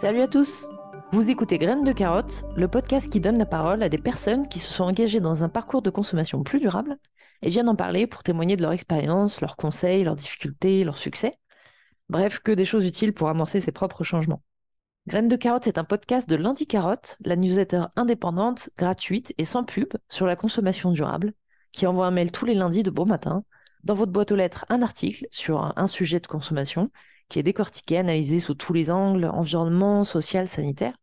Salut à tous Vous écoutez Graines de carottes, le podcast qui donne la parole à des personnes qui se sont engagées dans un parcours de consommation plus durable et viennent en parler pour témoigner de leur expérience, leurs conseils, leurs difficultés, leurs succès. Bref, que des choses utiles pour amorcer ses propres changements. Graines de carottes est un podcast de Lundi Carotte, la newsletter indépendante, gratuite et sans pub sur la consommation durable, qui envoie un mail tous les lundis de bon matin. Dans votre boîte aux lettres, un article sur un sujet de consommation qui est décortiqué, analysé sous tous les angles, environnement, social, sanitaire.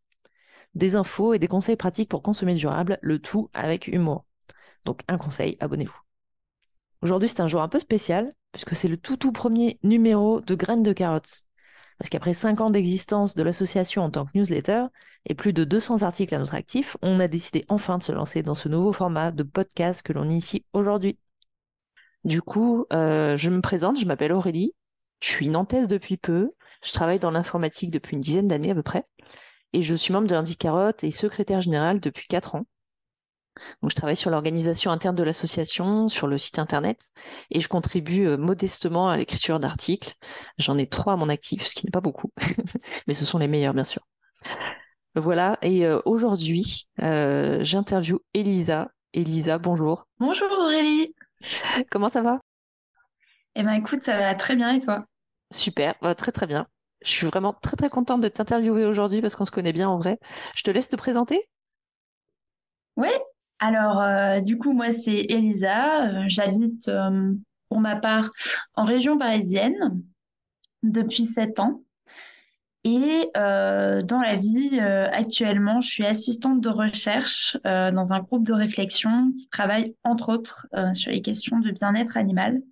Des infos et des conseils pratiques pour consommer durable, le tout avec humour. Donc un conseil, abonnez-vous. Aujourd'hui c'est un jour un peu spécial, puisque c'est le tout tout premier numéro de Graines de Carottes. Parce qu'après 5 ans d'existence de l'association en tant que newsletter et plus de 200 articles à notre actif, on a décidé enfin de se lancer dans ce nouveau format de podcast que l'on initie aujourd'hui. Du coup, euh, je me présente, je m'appelle Aurélie, je suis nantaise depuis peu. Je travaille dans l'informatique depuis une dizaine d'années à peu près. Et je suis membre de Lundi Carotte et secrétaire général depuis quatre ans. Donc, je travaille sur l'organisation interne de l'association, sur le site internet, et je contribue euh, modestement à l'écriture d'articles. J'en ai trois à mon actif, ce qui n'est pas beaucoup, mais ce sont les meilleurs, bien sûr. Voilà, et euh, aujourd'hui, euh, j'interviewe Elisa. Elisa, bonjour. Bonjour Aurélie. Comment ça va? Eh ben écoute, ça va très bien et toi? Super, très très bien. Je suis vraiment très très contente de t'interviewer aujourd'hui parce qu'on se connaît bien en vrai. Je te laisse te présenter? Oui, alors euh, du coup moi c'est Elisa, euh, j'habite euh, pour ma part en région parisienne depuis 7 ans. Et dans la vie, actuellement, je suis assistante de recherche dans un groupe de réflexion qui travaille entre autres sur les questions de bien-être animal.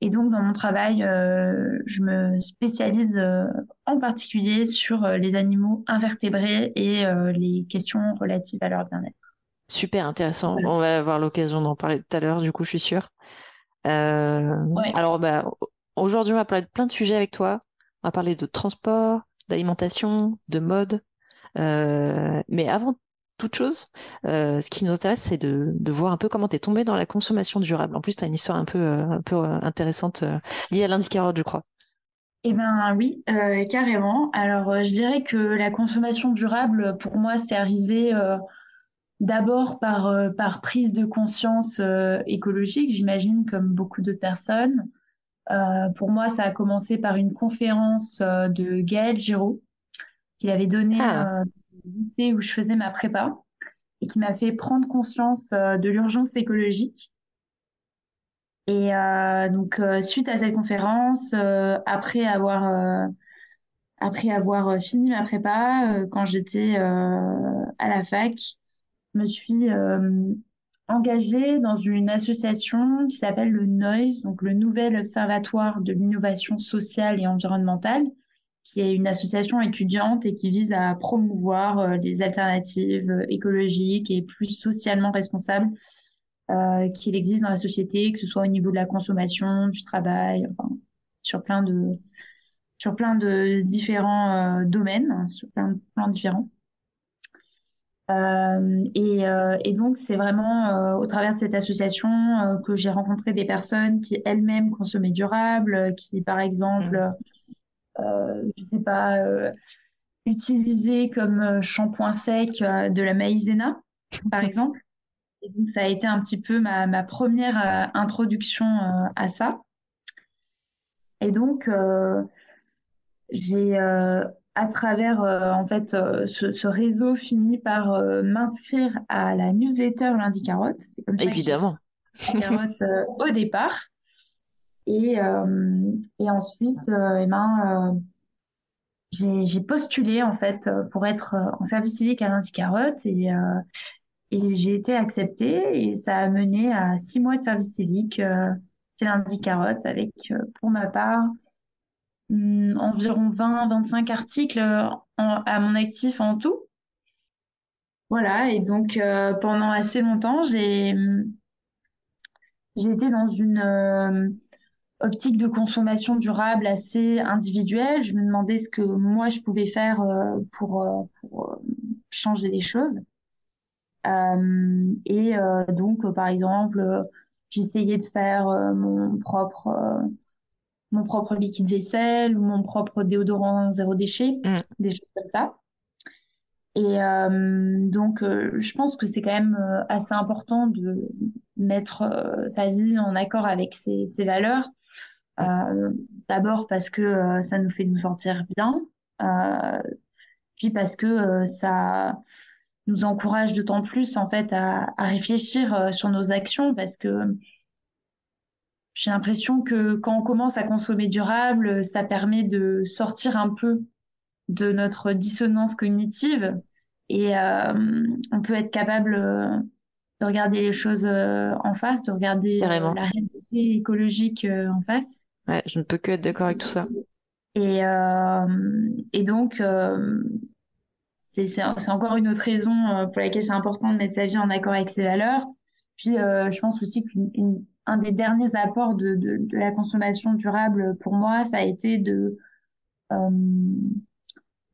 Et donc, dans mon travail, euh, je me spécialise euh, en particulier sur euh, les animaux invertébrés et les questions relatives à leur bien-être. Super intéressant. On va avoir l'occasion d'en parler tout à l'heure, du coup, je suis sûre. Alors, bah, aujourd'hui, on va parler de plein de sujets avec toi. On va parler de transport, d'alimentation, de mode. mais avant toute chose. Euh, ce qui nous intéresse, c'est de, voir un peu comment tu es tombé dans la consommation durable. En plus, tu as une histoire un peu, euh, un peu euh, intéressante liée à l'indicateur, je crois. Eh bien oui, carrément. Alors je dirais que la consommation durable, pour moi, c'est arrivé d'abord par, par prise de conscience écologique, j'imagine, comme beaucoup de personnes. pour moi, ça a commencé par une conférence de Gaël Giraud qu'il avait donnée ah où je faisais ma prépa et qui m'a fait prendre conscience euh, de l'urgence écologique. Et euh, donc, euh, suite à cette conférence, après avoir, après avoir fini ma prépa, quand j'étais à la fac, je me suis engagée dans une association qui s'appelle le NOISE, donc le Nouvel Observatoire de l'innovation sociale et environnementale, qui est une association étudiante et qui vise à promouvoir euh, des alternatives euh, écologiques et plus socialement responsables euh, qu'il existe dans la société, que ce soit au niveau de la consommation, du travail, sur plein de sur plein de différents domaines, sur plein de plans différents. et, et, donc, c'est vraiment au travers de cette association que j'ai rencontré des personnes qui elles-mêmes consommaient durable, qui, par exemple, mmh. Euh, je sais pas, euh, utiliser comme euh, shampoing sec de la maïzena, par exemple. Et donc, ça a été un petit peu ma, ma première introduction à ça. Et donc, j'ai, à travers en fait ce, ce, réseau, fini par m'inscrire à la newsletter Lundi Carotte. Évidemment. Carotte au départ. Et, euh, et ensuite, euh, eh ben, euh, j'ai postulé en fait pour être en service civique à Lundi Carotte et, et j'ai été acceptée et ça a mené à six mois de service civique chez Lundi Carotte avec, pour ma part, hmm, environ 20-25 articles à mon actif en tout. Voilà, et donc pendant assez longtemps, j'ai j'ai été dans une optique de consommation durable assez individuelle. Je me demandais ce que moi je pouvais faire euh, pour, euh, pour euh, changer les choses. et donc, par exemple, j'essayais de faire mon propre mon propre liquide vaisselle ou mon propre déodorant zéro déchet, Mm. des choses comme ça. Et donc, je pense que c'est quand même assez important de mettre sa vie en accord avec ses, ses valeurs. Euh, d'abord parce que euh, ça nous fait nous sentir bien, euh, puis parce que ça nous encourage d'autant plus en fait à, à réfléchir sur nos actions, parce que j'ai l'impression que quand on commence à consommer durable, ça permet de sortir un peu de notre dissonance cognitive et euh, on peut être capable de regarder les choses en face, de regarder Carrément. la réalité écologique en face. Ouais, je ne peux que être d'accord avec tout ça. Et, euh, et donc, euh, c'est encore une autre raison euh, pour laquelle c'est important de mettre sa vie en accord avec ses valeurs. Puis, je pense aussi qu'un des derniers apports de, de, la consommation durable pour moi, ça a été de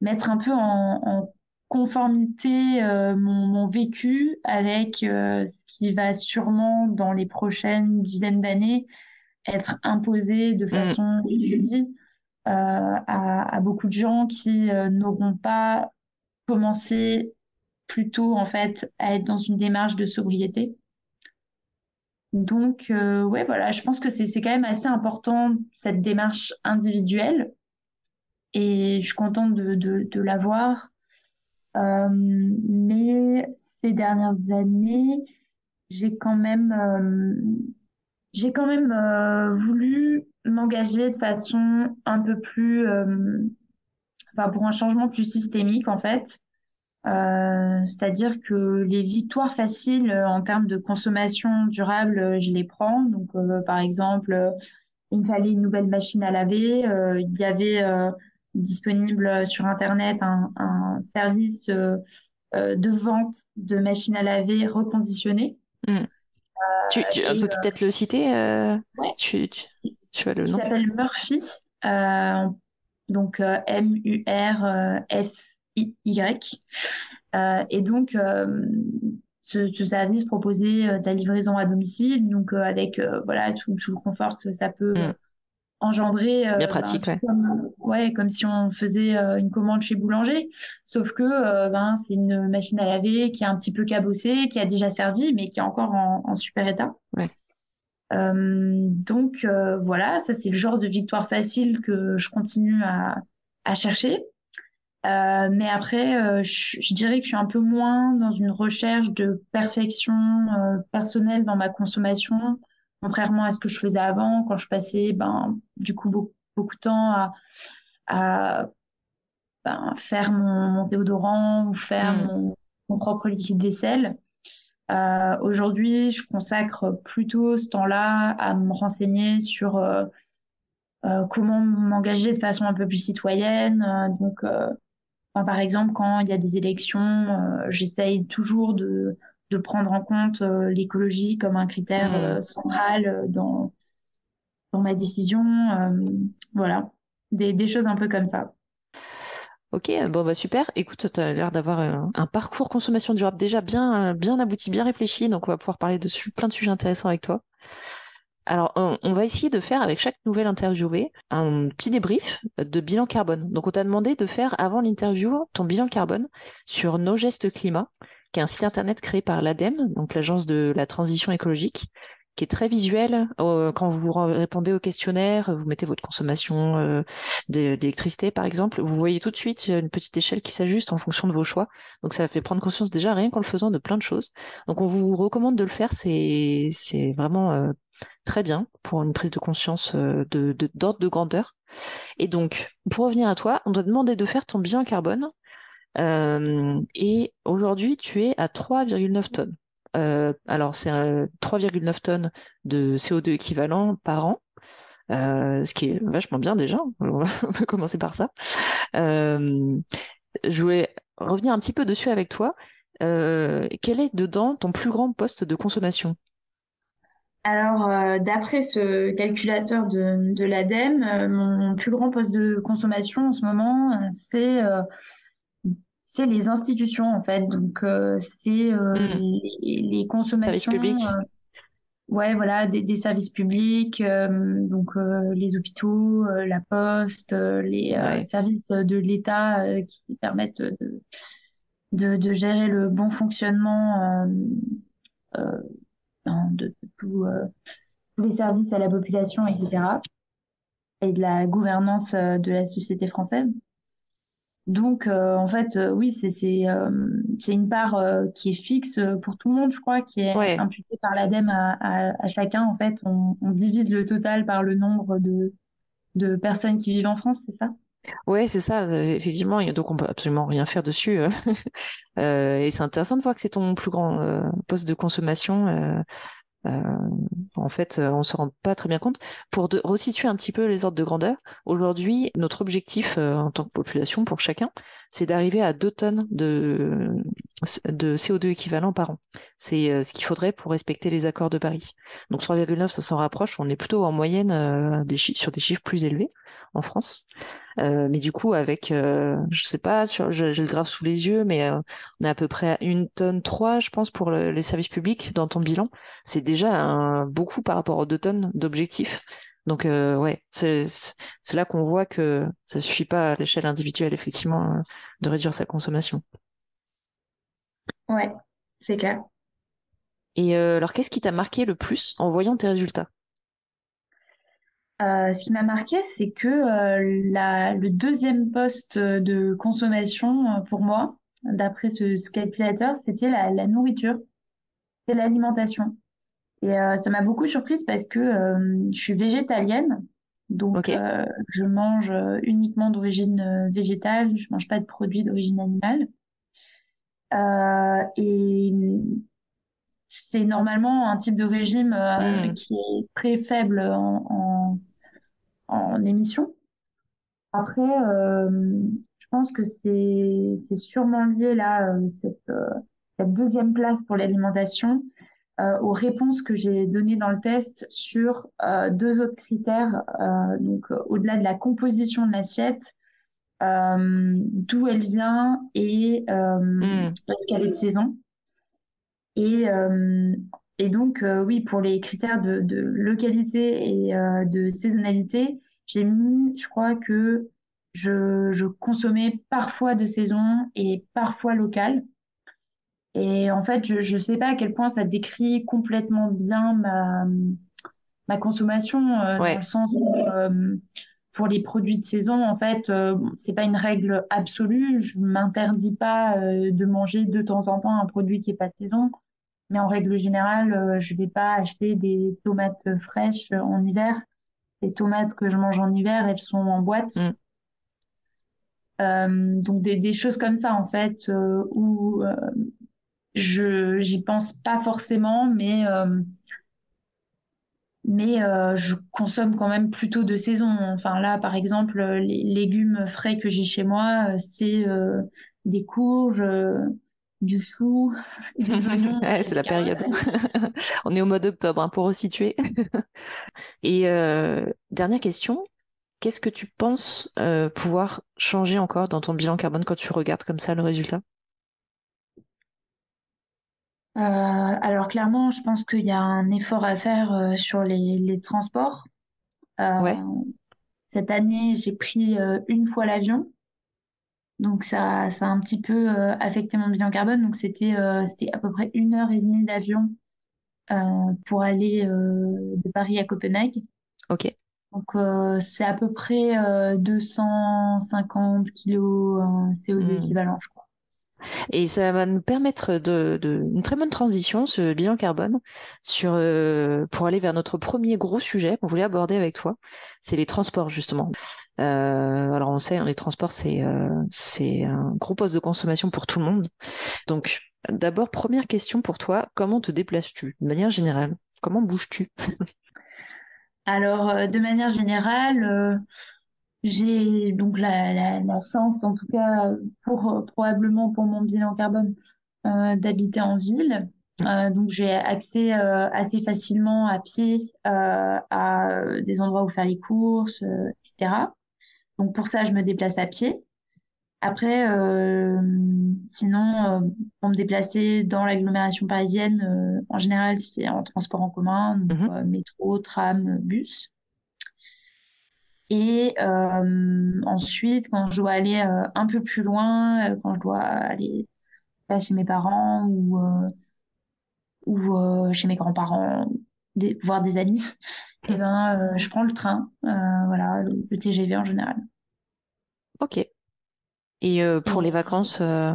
mettre un peu en, conformité mon, vécu avec ce qui va sûrement, dans les prochaines dizaines d'années, être imposé de Mm. façon subie euh, à, à beaucoup de gens qui euh, n'auront pas commencé plus tôt, en fait, à être dans une démarche de sobriété. Donc, euh, ouais, voilà, je pense que c'est c'est quand même assez important, cette démarche individuelle, et je suis contente de, de, de l'avoir. Euh, mais ces dernières années, j'ai quand même, euh, j'ai quand même euh, voulu m'engager de façon un peu plus, euh, enfin, pour un changement plus systémique en fait. Euh, c'est-à-dire que les victoires faciles euh, en termes de consommation durable, euh, je les prends. Donc, euh, par exemple, il me fallait une nouvelle machine à laver. Il y avait disponible sur Internet un, un service de vente de machines à laver reconditionnées. Mm. Tu, tu Et peux peut-être le citer euh, ouais, tu, tu, tu as le nom? s'appelle Murphy. Euh, donc euh, M-U-R-F-I-Y. Euh, et donc, euh, ce, ce service proposait euh, de la livraison à domicile, donc euh, avec euh, voilà tout, tout le confort que ça peut Mm. Engendrer, Bien euh, ben, pratique, tout ouais. comme, ouais, comme si on faisait euh, une commande chez Boulanger. Sauf que euh, ben, c'est une machine à laver qui est un petit peu cabossée, qui a déjà servi, mais qui est encore en, en super état. Ouais. Euh, donc euh, voilà, ça c'est le genre de victoire facile que je continue à, à chercher. Euh, mais après, je, je dirais que je suis un peu moins dans une recherche de perfection personnelle dans ma consommation, contrairement à ce que je faisais avant, quand je passais ben, du coup beaucoup, beaucoup de temps à, à ben, faire mon, mon déodorant ou faire Mm. mon, mon propre liquide vaisselle. Euh, aujourd'hui, je consacre plutôt ce temps-là à me renseigner sur euh, euh, comment m'engager de façon un peu plus citoyenne. Euh, donc, enfin, par exemple, quand il y a des élections, j'essaye toujours de, de prendre en compte euh, l'écologie comme un critère Mm. euh, central euh, dans, dans ma décision. Voilà, des, des choses un peu comme ça. Ok, bon bah super. Écoute, tu as l'air d'avoir un, un parcours consommation durable déjà bien, bien abouti, bien réfléchi, donc on va pouvoir parler de su- plein de sujets intéressants avec toi. Alors, on, on va essayer de faire avec chaque nouvelle interviewée un petit débrief de bilan carbone. Donc, on t'a demandé de faire avant l'interview ton bilan carbone sur Nos Gestes Climat, qui est un site internet créé par l'ADEME, donc l'agence de la transition écologique, qui est très visuel. Quand vous répondez au questionnaire, vous mettez votre consommation euh, d'é- d'électricité, par exemple, vous voyez tout de suite une petite échelle qui s'ajuste en fonction de vos choix. Donc, ça fait prendre conscience déjà rien qu'en le faisant de plein de choses. Donc, on vous recommande de le faire. C'est vraiment euh, très bien pour une prise de conscience euh, d'ordre de grandeur. Et donc, pour revenir à toi, on doit demander de faire ton bilan carbone. Euh, et aujourd'hui, tu es à 3,9 tonnes. Euh, alors, c'est euh, 3,9 tonnes de CO2 équivalent par an, euh, ce qui est vachement bien déjà. On va on peut commencer par ça. Euh, je voulais revenir un petit peu dessus avec toi. Euh, quel est dedans ton plus grand poste de consommation? Alors, euh, d'après ce calculateur de, de l'ADEME, euh, mon plus grand poste de consommation en ce moment, euh, c'est euh, c'est les institutions en fait. Donc, euh, c'est euh, Hmm, les, les consommations public? ouais, voilà, des, des services publics, euh, donc euh, les hôpitaux, euh, la poste, euh, les euh, Ouais, services de l'État euh, qui permettent de, de, de gérer le bon fonctionnement euh, euh, de, euh, tous les services à la population, etc. et de la gouvernance euh, de la société française. Donc, euh, en fait, euh, oui, c'est c'est euh, c'est une part euh, qui est fixe pour tout le monde, je crois, qui est ouais, imputée par l'ADEME à, à, à chacun. En fait, on, on divise le total par le nombre de, de personnes qui vivent en France, c'est ça? ouais, c'est ça, effectivement. Donc, on peut absolument rien faire dessus. euh. Euh, et c'est intéressant de voir que c'est ton plus grand euh, poste de consommation. Euh, en fait, euh, on se rend pas très bien compte. Pour de, resituer un petit peu les ordres de grandeur, aujourd'hui, notre objectif euh, en tant que population pour chacun, c'est d'arriver à 2 tonnes de, de CO2 équivalent par an. C'est euh, ce qu'il faudrait pour respecter les accords de Paris. Donc 3,9, ça s'en rapproche. On est plutôt en moyenne euh, sur des chiffres plus élevés en France. Euh, mais du coup, avec, euh, je sais pas, j'ai le graphe sous les yeux, mais on est à peu près à une tonne 3, je pense, pour le- les services publics dans ton bilan. C'est déjà beaucoup par rapport aux deux tonnes d'objectifs. Donc euh, ouais, c'est là qu'on voit que ça suffit pas à l'échelle individuelle, effectivement, euh, de réduire sa consommation. Ouais, c'est clair. Et euh, alors, qu'est-ce qui t'a marqué le plus en voyant tes résultats? Euh, ce qui m'a marqué, c'est que la, le deuxième poste de consommation pour moi, d'après ce, ce calculateur, c'était la, la nourriture, c'est l'alimentation. Et euh, ça m'a beaucoup surprise parce que euh, je suis végétalienne, donc euh, je mange uniquement d'origine euh, végétale, je mange pas de produits d'origine animale. Euh, et c'est normalement un type de régime Hmm. qui est très faible en, en, en émissions. Après, je pense que c'est sûrement lié là, cette, cette deuxième place pour l'alimentation aux réponses que j'ai données dans le test sur euh, deux autres critères, euh, donc euh, au-delà de la composition de l'assiette, euh, d'où elle vient et euh, Hmm. est-ce qu'elle est de saison. Et, euh, et donc, euh, oui, pour les critères de, de localité et euh, de saisonnalité, j'ai mis, je crois que je, je consommais parfois de saison et parfois local. Et en fait, je ne sais pas à quel point ça décrit complètement bien ma, ma consommation, euh, dans le Ouais. sens où euh, pour les produits de saison, en fait, euh, c'est pas une règle absolue. Je m'interdis pas euh, de manger de temps en temps un produit qui est pas de saison. Mais en règle générale, je vais pas acheter des tomates fraîches en hiver. Les tomates que je mange en hiver, elles sont en boîte. Euh, donc des, des choses comme ça, en fait, euh, où euh, je j'y pense pas forcément, mais euh, mais euh, je consomme quand même plutôt de saison. Enfin là, par exemple, les légumes frais que j'ai chez moi, euh, c'est euh, des courges, euh, du chou, des oignons, Ouais, c'est la période. On est au mois d'octobre, hein, pour resituer. Et euh, dernière question, qu'est-ce que tu penses euh, pouvoir changer encore dans ton bilan carbone quand tu regardes comme ça le résultat? Euh, alors clairement, je pense qu'il y a un effort à faire euh, sur les, les transports. Euh, Ouais, cette année, j'ai pris euh, une fois l'avion, donc ça, ça a un petit peu euh, affecté mon bilan carbone. Donc c'était euh, c'était à peu près une heure et demie d'avion euh, pour aller euh, de Paris à Copenhague. ok. Donc euh, c'est à peu près euh, 250 kilos euh, CO2 Hmm. équivalent, je crois. Et ça va nous permettre de, une très bonne transition, ce bilan carbone, sur euh, pour aller vers notre premier gros sujet qu'on voulait aborder avec toi, c'est les transports justement. Euh, alors on sait, hein, les transports c'est euh, c'est un gros poste de consommation pour tout le monde. Donc d'abord première question pour toi, comment te déplaces-tu de manière générale? Comment bouges-tu? Alors de manière générale, J'ai donc la, la, la chance, en tout cas pour probablement pour mon bilan carbone, euh, d'habiter en ville. Euh, donc j'ai accès euh, assez facilement à pied à des endroits où faire les courses, etc. Donc pour ça, je me déplace à pied. Après, sinon, pour me déplacer dans l'agglomération parisienne, en général, c'est en transport en commun, donc, euh, métro, tram, bus. Et euh, ensuite, quand je dois aller euh, un peu plus loin, euh, quand je dois aller là, chez mes parents ou, euh, ou euh, chez mes grands-parents, des- voir des amis, et ben, euh, je prends le train, euh, voilà, le, le TGV en général. Ok. Et euh, pour les vacances, euh,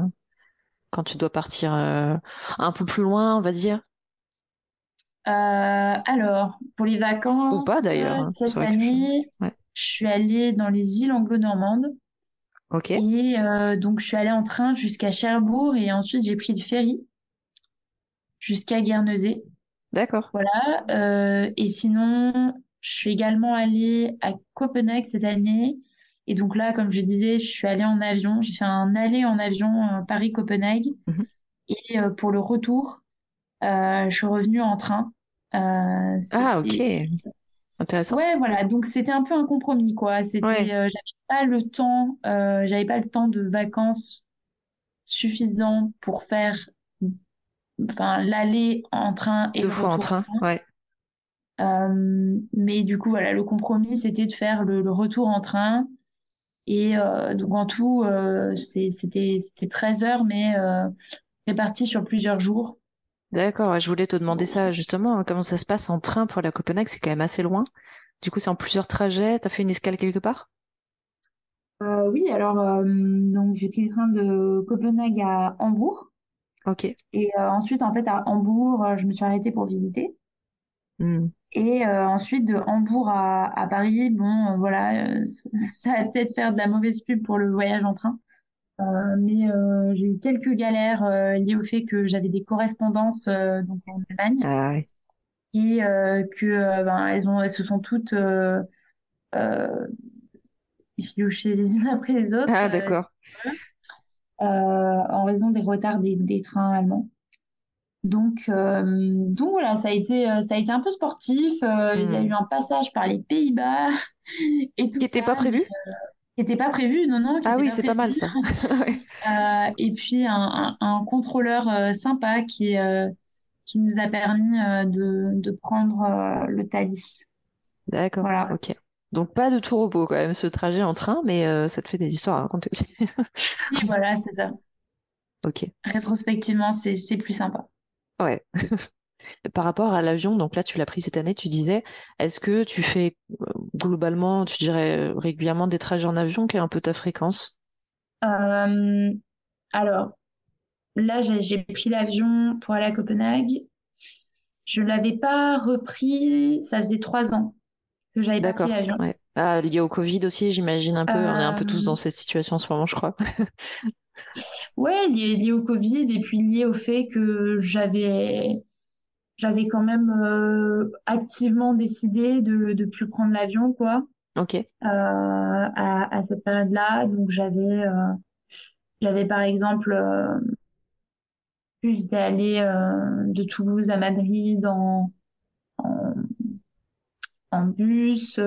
quand tu dois partir euh, un peu plus loin, on va dire, Euh, alors, pour les ou vacances, pas d'ailleurs, hein. Cette que année, Ouais. Je suis allée dans les îles anglo-normandes Ok. et euh, donc je suis allée en train jusqu'à Cherbourg et ensuite j'ai pris le ferry jusqu'à Guernesey. D'accord. Voilà. Euh, et sinon, je suis également allée à Copenhague cette année. Et donc là, comme je disais, je suis allée en avion. J'ai fait un aller en avion euh, Paris-Copenhague. Mhm. Et euh, pour le retour, euh, je suis revenue en train. Euh, Ah, ok. Intéressant. Ouais, voilà. Donc c'était un peu un compromis, quoi. Ouais. C'était, euh, j'avais pas le temps, euh, j'avais pas le temps de vacances suffisant pour faire, enfin, l'aller en train et Deux le fois en retour en train. train. Ouais. Euh, mais du coup, voilà, le compromis, c'était de faire le, le retour en train. Et donc en tout, c'est- c'était c'était 13 heures, mais euh, réparties sur plusieurs jours. D'accord. ouais, Je voulais te demander ça justement. hein, Comment ça se passe en train pour aller à Copenhague? C'est quand même assez loin. Du coup, c'est en plusieurs trajets. T'as fait une escale quelque part? Euh, oui, alors euh, donc j'ai pris le train de Copenhague à Hambourg. Ok. Et euh, ensuite, en fait, à Hambourg, euh, je me suis arrêtée pour visiter. Hmm. Et euh, ensuite, de Hambourg à, à Paris, bon, euh, voilà, euh, ça va peut-être faire de la mauvaise pub pour le voyage en train. Euh, mais euh, j'ai eu quelques galères euh, liées au fait que j'avais des correspondances donc en Allemagne Ah, et que ben, elles ont, elles se sont toutes effilochées les unes après les autres Ah, d'accord. en raison des retards des, des trains allemands. Donc, donc voilà, ça a été, ça a été un peu sportif. Il y a eu Hmm. un passage par les Pays-Bas et tout Qui était pas mais prévu? Qui n'était pas prévu, non, non, Ah oui, c'est pas mal ça. Euh, et puis un, un- un contrôleur euh, sympa qui, euh, qui nous a permis de, de prendre le Thalys. D'accord. Voilà. Ok. Donc pas de tout repos quand même ce trajet en train, mais ça te fait des histoires à raconter aussi. Et voilà, c'est ça. Ok. Rétrospectivement, c'est, plus sympa. Ouais. Par rapport à l'avion, donc là tu l'as pris cette année, tu disais, est-ce que tu fais globalement, tu dirais euh, régulièrement des trajets en avion, quelle est un peu ta fréquence? Euh, alors, là, j'ai, pris l'avion pour aller à Copenhague. Je l'avais pas repris, ça faisait trois ans que j'avais pas pris l'avion. Ouais. Ah, lié au Covid aussi, j'imagine un peu. On est un peu tous Euh, dans cette situation en ce moment, je crois. ouais, lié, lié au Covid et puis lié au fait que j'avais j'avais quand même euh, activement décidé de de plus prendre l'avion quoi Ok. euh, à, à cette période-là. Donc j'avais euh, j'avais par exemple j'étais allée de Toulouse à Madrid en en, en bus.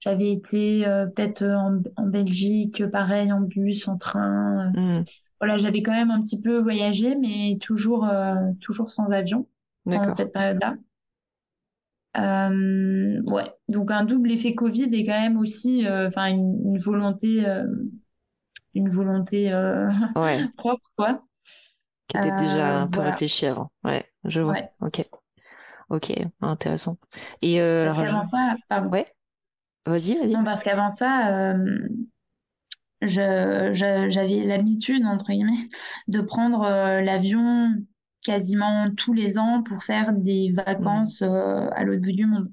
j'avais été peut-être en, en Belgique, pareil en bus, en train. Hmm. Voilà, j'avais quand même un petit peu voyagé, mais toujours, toujours sans avion pendant cette période-là. Euh, ouais, donc un double effet Covid et quand même aussi, euh, enfin une, une volonté, euh, une volonté euh, Ouais. propre, quoi. Qui était déjà un peu voilà, réfléchi avant. Ouais, je vois. ouais. Ok. Ok. Intéressant. Et Parce je... qu'avant ça, pardon. ouais. Vas-y, vas-y. Non, parce qu'avant ça, euh, je, je- j'avais l'habitude, entre guillemets, de prendre l'avion quasiment tous les ans pour faire des vacances euh, à l'autre bout du monde.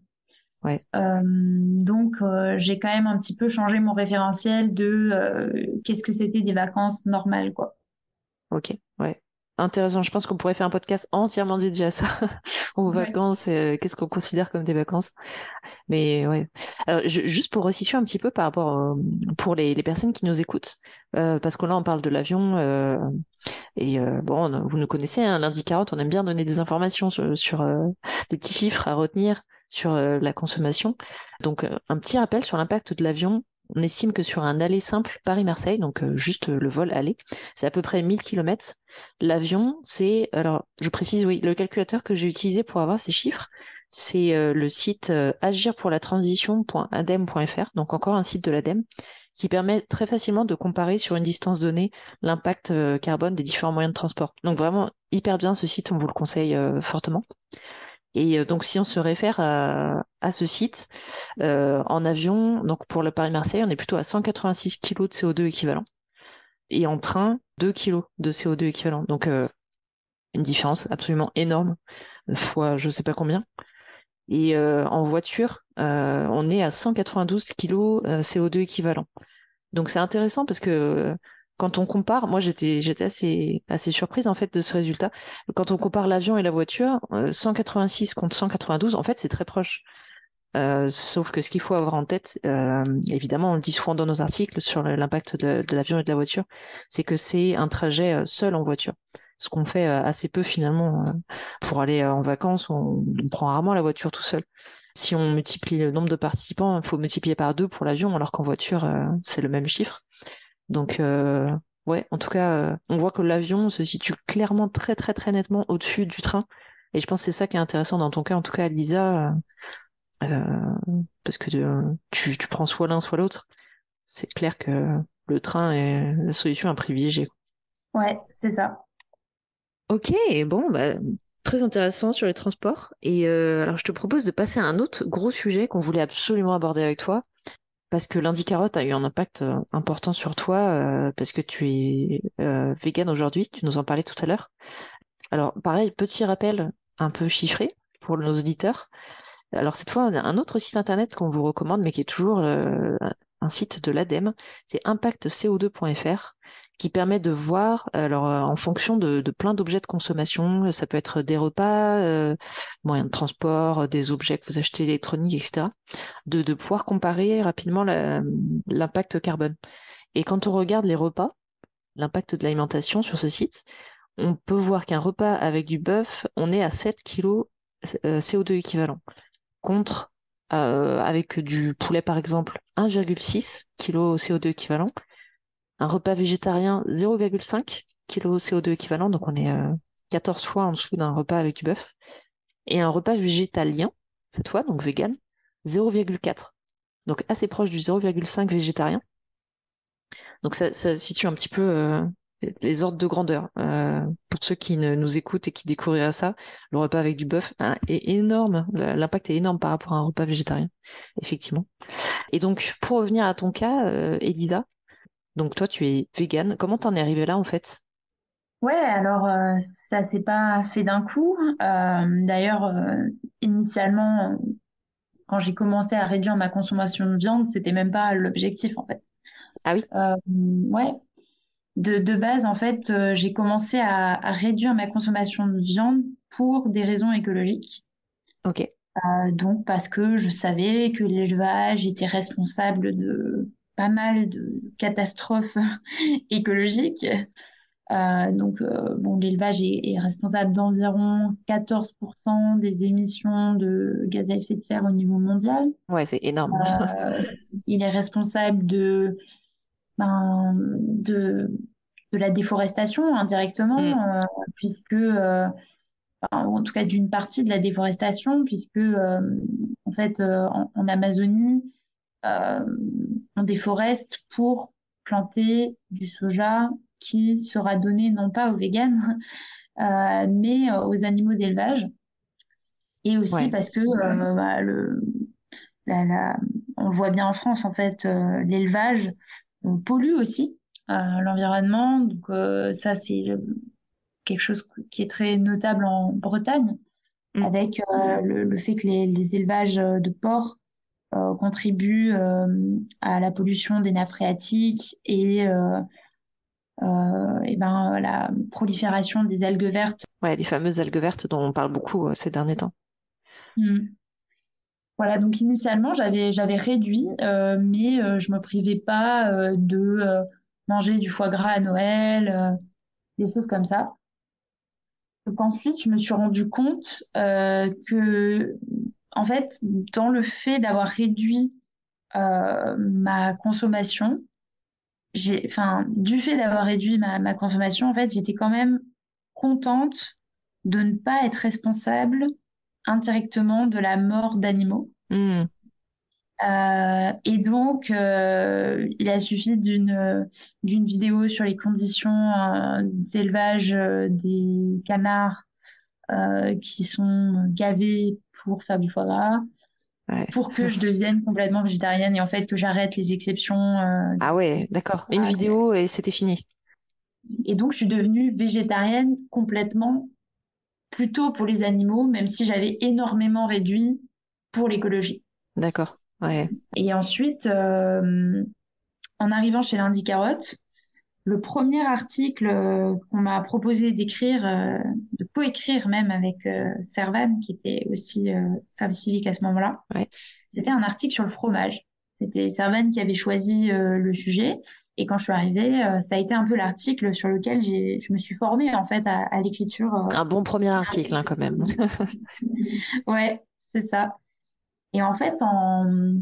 Ouais. Euh, donc, euh, j'ai quand même un petit peu changé mon référentiel de euh, qu'est-ce que c'était des vacances normales, quoi. Ok. Intéressant. Je pense qu'on pourrait faire un podcast entièrement dédié à ça, aux Ouais. vacances, euh, qu'est-ce qu'on considère comme des vacances. Mais ouais. Alors, je- juste pour resituer un petit peu par rapport euh, pour les, les personnes qui nous écoutent, euh, parce que là on parle de l'avion euh, et euh, bon, on- vous nous connaissez, hein, lundi carotte, on aime bien donner des informations sur, sur, euh, des petits chiffres à retenir sur euh, la consommation. Donc, un petit rappel sur l'impact de l'avion. On estime que sur un aller simple Paris-Marseille, donc juste le vol aller, c'est à peu près 1000 km. L'avion, c'est, alors je précise, oui, le calculateur que j'ai utilisé pour avoir ces chiffres, c'est le site agirpourlatransition.adem.fr, donc encore un site de l'ADEME, qui permet très facilement de comparer sur une distance donnée l'impact carbone des différents moyens de transport. Donc vraiment hyper bien ce site, on vous le conseille fortement. Et donc, si on se réfère à, ce site, en avion, donc pour le Paris-Marseille, on est plutôt à 186 kg de CO2 équivalent. Et en train, 2 kg de CO2 équivalent. Donc, une différence absolument énorme, fois je sais pas combien. Et en voiture, on est à 192 kg CO2 équivalent. Donc, c'est intéressant parce que quand on compare, moi j'étais j'étais assez assez surprise en fait de ce résultat. Quand on compare l'avion et la voiture, 186 euh, contre 192, en fait c'est très proche. Euh, sauf que ce qu'il faut avoir en tête, euh, évidemment, on le dit souvent dans nos articles sur l'impact de, l'avion et de la voiture, c'est que c'est un trajet seul en voiture. Ce qu'on fait assez peu finalement pour aller en vacances, on, on prend rarement la voiture tout seul. Si on multiplie le nombre de participants, il faut multiplier par deux pour l'avion, alors qu'en voiture, c'est le même chiffre. Donc, euh, ouais, en tout cas, euh, on voit que l'avion se situe clairement très, très, très nettement au-dessus du train. Et je pense que c'est ça qui est intéressant dans ton cas, en tout cas, Lisa, euh, parce que tu, tu prends soit l'un, soit l'autre. C'est clair que le train est la solution à privilégier. Ouais, c'est ça. Ok, bon, bah, très intéressant sur les transports. Et alors, je te propose de passer à un autre gros sujet qu'on voulait absolument aborder avec toi parce que lundi carotte a eu un impact euh, important sur toi euh, parce que tu es euh, vegan aujourd'hui, tu nous en parlais tout à l'heure. Alors pareil, petit rappel un peu chiffré pour nos auditeurs. Alors cette fois, on a un autre site internet qu'on vous recommande, mais qui est toujours un site de l'ADEME, c'est impactco2.fr qui permet de voir, alors euh, en fonction de, plein d'objets de consommation, ça peut être des repas, euh, moyens de transport, des objets que vous achetez électroniques, etc., de, de pouvoir comparer rapidement l'impact carbone. Et quand on regarde les repas, l'impact de l'alimentation sur ce site, on peut voir qu'un repas avec du bœuf, on est à 7 kg CO2 équivalent, contre euh, avec du poulet par exemple 1,6 kg CO2 équivalent, un repas végétarien 0,5 kg CO2 équivalent, donc on est 14 euh, fois en dessous d'un repas avec du bœuf, et un repas végétalien, cette fois, donc vegan, 0,4. Donc assez proche du 0,5 végétarien. Donc ça, ça, situe un petit peu euh, les ordres de grandeur. Euh, pour ceux qui nous écoutent et qui découvriraient ça, le repas avec du bœuf hein, est énorme. L'impact est énorme par rapport à un repas végétarien, effectivement. Et donc, pour revenir à ton cas, Elisa, donc toi, tu es végane. Comment t'en es arrivée là en fait? Ouais, alors euh, ça s'est pas fait d'un coup. Euh, d'ailleurs, euh, initialement, quand j'ai commencé à réduire ma consommation de viande, c'était même pas l'objectif en fait. Ah oui? ouais. De, de base, en fait, j'ai commencé à, à réduire ma consommation de viande pour des raisons écologiques. Ok. donc parce que je savais que l'élevage était responsable de pas mal de catastrophes écologiques. Euh, donc, euh, bon, l'élevage est, responsable d'environ 14% des émissions de gaz à effet de serre au niveau mondial. Ouais, c'est énorme. Euh, il est responsable de, ben, de, de la déforestation indirectement, mm. puisque, en tout cas d'une partie de la déforestation, puisque, en fait, en, en Amazonie, on déforeste pour planter du soja qui sera donné non pas aux véganes, euh, mais aux animaux d'élevage. Et aussi parce que euh, bah, le, on le voit bien en France, en fait, euh, l'élevage pollue aussi l'environnement. Donc ça, c'est quelque chose qui est très notable en Bretagne, mm. avec le, fait que les élevages de porcs euh, contribue euh, à la pollution des nappes phréatiques et, euh, et ben, la prolifération des algues vertes. Ouais, les fameuses algues vertes dont on parle beaucoup ces derniers temps. Mmh. Voilà, donc initialement, j'avais, j'avais réduit, mais je me privais pas de manger du foie gras à Noël, des choses comme ça. Donc ensuite, je me suis rendu compte que en fait, dans le fait d'avoir réduit ma consommation, j'ai, enfin, du fait d'avoir réduit ma, ma consommation, en fait, j'étais quand même contente de ne pas être responsable indirectement de la mort d'animaux. Hmm. Euh, et donc, euh, il a suffi d'une d'une vidéo sur les conditions euh, d'élevage des canards qui sont gavés pour faire du foie gras, pour que je devienne complètement végétarienne et en fait que j'arrête les exceptions. ah ouais, d'accord. Une vidéo et c'était fini. Et donc, je suis devenue végétarienne complètement plutôt pour les animaux, même si j'avais énormément réduit pour l'écologie. D'accord. Ouais. Et ensuite, euh, en arrivant chez Lundi Carotte, le premier article euh, qu'on m'a proposé d'écrire, euh, de coécrire même avec Servan, qui était aussi service civique à ce moment-là, c'était un article sur le fromage. C'était Servan qui avait choisi le sujet. Et quand je suis arrivée, ça a été un peu l'article sur lequel je me suis formée en fait à, l'écriture. Un bon premier article hein, quand même. ouais, c'est ça. Et en fait, en,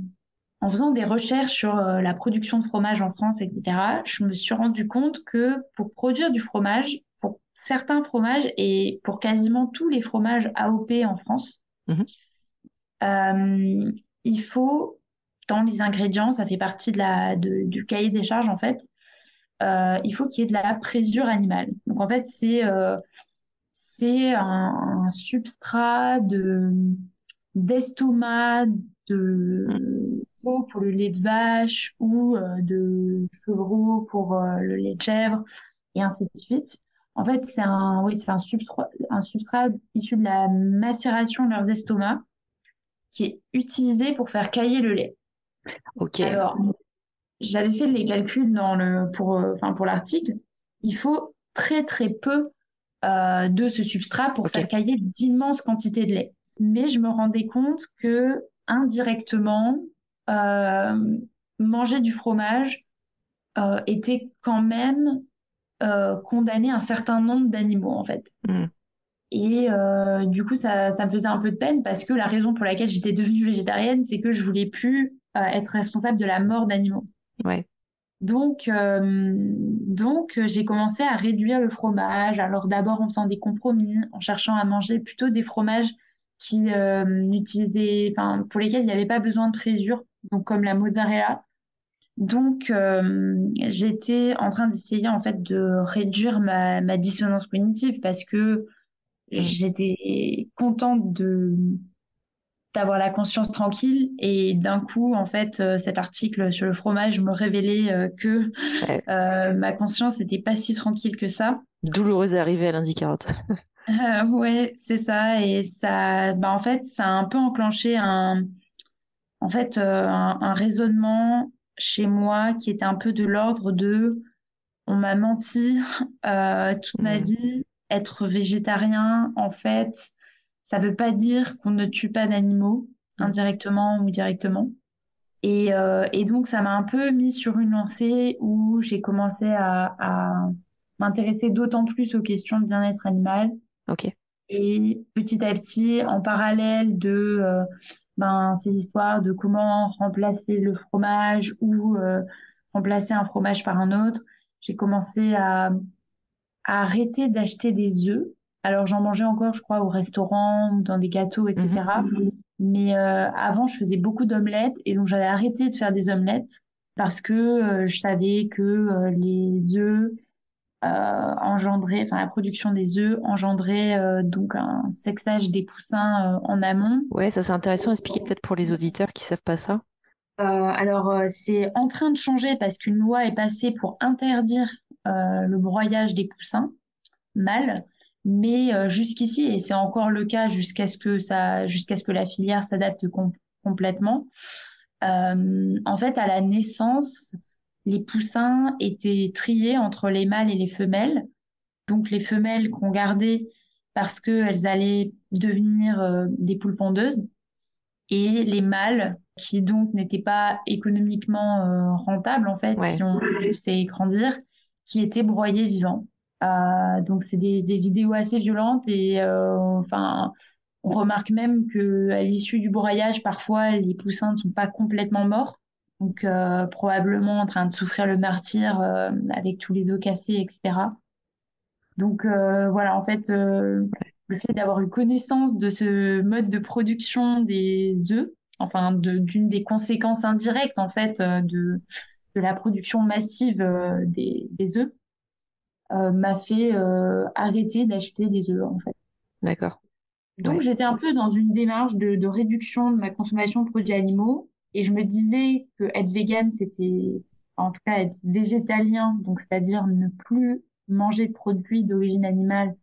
en faisant des recherches sur euh, la production de fromage en France, etc., je me suis rendu compte que pour produire du fromage, pour certains fromages et pour quasiment tous les fromages AOP en France, mhm. euh, il faut, dans les ingrédients, ça fait partie de la, du cahier des charges en fait, euh, il faut qu'il y ait de la présure animale. Donc en fait, c'est c'est un, substrat de d'estomac, de veau pour le lait de vache ou euh, de chevreau pour euh, le lait de chèvre et ainsi de suite. En fait, c'est un, oui, c'est un substrat, un substrat issu de la macération de leurs estomacs qui est utilisé pour faire cailler le lait. Ok. Alors, j'avais fait les calculs dans le, pour, euh, enfin, pour l'article. Il faut très très peu de ce substrat pour faire cailler d'immenses quantités de lait mais je me rendais compte que indirectement, euh, manger du fromage euh, était quand même euh, condamné un certain nombre d'animaux en fait. Hmm. Et du coup, ça, ça, me faisait un peu de peine parce que la raison pour laquelle j'étais devenue végétarienne, c'est que je voulais plus être responsable de la mort d'animaux. Ouais. Donc, donc j'ai commencé à réduire le fromage. Alors d'abord en faisant des compromis, en cherchant à manger plutôt des fromages qui euh, enfin pour lesquels il n'y avait pas besoin de présure, donc comme la mozzarella. Donc euh, j'étais en train d'essayer en fait de réduire ma, ma dissonance cognitive parce que j'étais contente de d'avoir la conscience tranquille et d'un coup en fait euh, cet article sur le fromage me révélait euh, que ma conscience n'était pas si tranquille que ça. Douloureuse arrivée à lundi carotte. Euh, ouais, c'est ça. Et ça, bah, en fait, ça a un peu enclenché un, en fait, euh, un, raisonnement chez moi qui était un peu de l'ordre de on m'a menti euh, toute ma mmh. vie. Être végétarien, en fait, ça veut pas dire qu'on ne tue pas d'animaux, mmh. indirectement ou directement. Et, et donc, ça m'a un peu mis sur une lancée où j'ai commencé à, à m'intéresser d'autant plus aux questions de bien-être animal Ok. Et petit à petit, en parallèle de euh, ben, ces histoires de comment remplacer le fromage ou euh, remplacer un fromage par un autre, j'ai commencé à, à arrêter d'acheter des œufs. Alors j'en mangeais encore, je crois, au restaurant ou dans des gâteaux, etc. Mhm. Mais euh, avant, je faisais beaucoup d'omelettes et donc j'avais arrêté de faire des omelettes parce que je savais que les œufs engendrer, enfin la production des œufs engendrait euh, donc un sexage des poussins euh, en amont. Ouais, ça c'est intéressant. Expliquer peut-être pour les auditeurs qui savent pas ça. alors c'est en train de changer parce qu'une loi est passée pour interdire le broyage des poussins mâles. Mais jusqu'ici, et c'est encore le cas jusqu'à ce que ça, jusqu'à ce que la filière s'adapte complètement. en fait, à la naissance, les poussins étaient triés entre les mâles et les femelles. Donc les femelles qu'on gardait parce qu'elles allaient devenir euh, des poules pondeuses et les mâles qui donc n'étaient pas économiquement euh, rentables en fait si on les grandir, qui étaient broyés vivants. Euh, donc c'est des, des, vidéos assez violentes et enfin on remarque même que à l'issue du broyage parfois les poussins ne sont pas complètement morts Donc, euh, probablement en train de souffrir le martyr euh, avec tous les os cassés, etc. Donc, euh, voilà, en fait, euh, le fait d'avoir eu connaissance de ce mode de production des œufs, enfin, de- d'une des conséquences indirectes, en fait, euh, de, de la production massive euh, des, des œufs, euh, m'a fait arrêter d'acheter des œufs, en fait. D'accord. Donc, Ouais. j'étais un peu dans une démarche de, de réduction de ma consommation de produits animaux et je me disais que être vegan, c'était, en tout cas, être végétalien, donc c'est-à-dire ne plus manger de produits d'origine animale,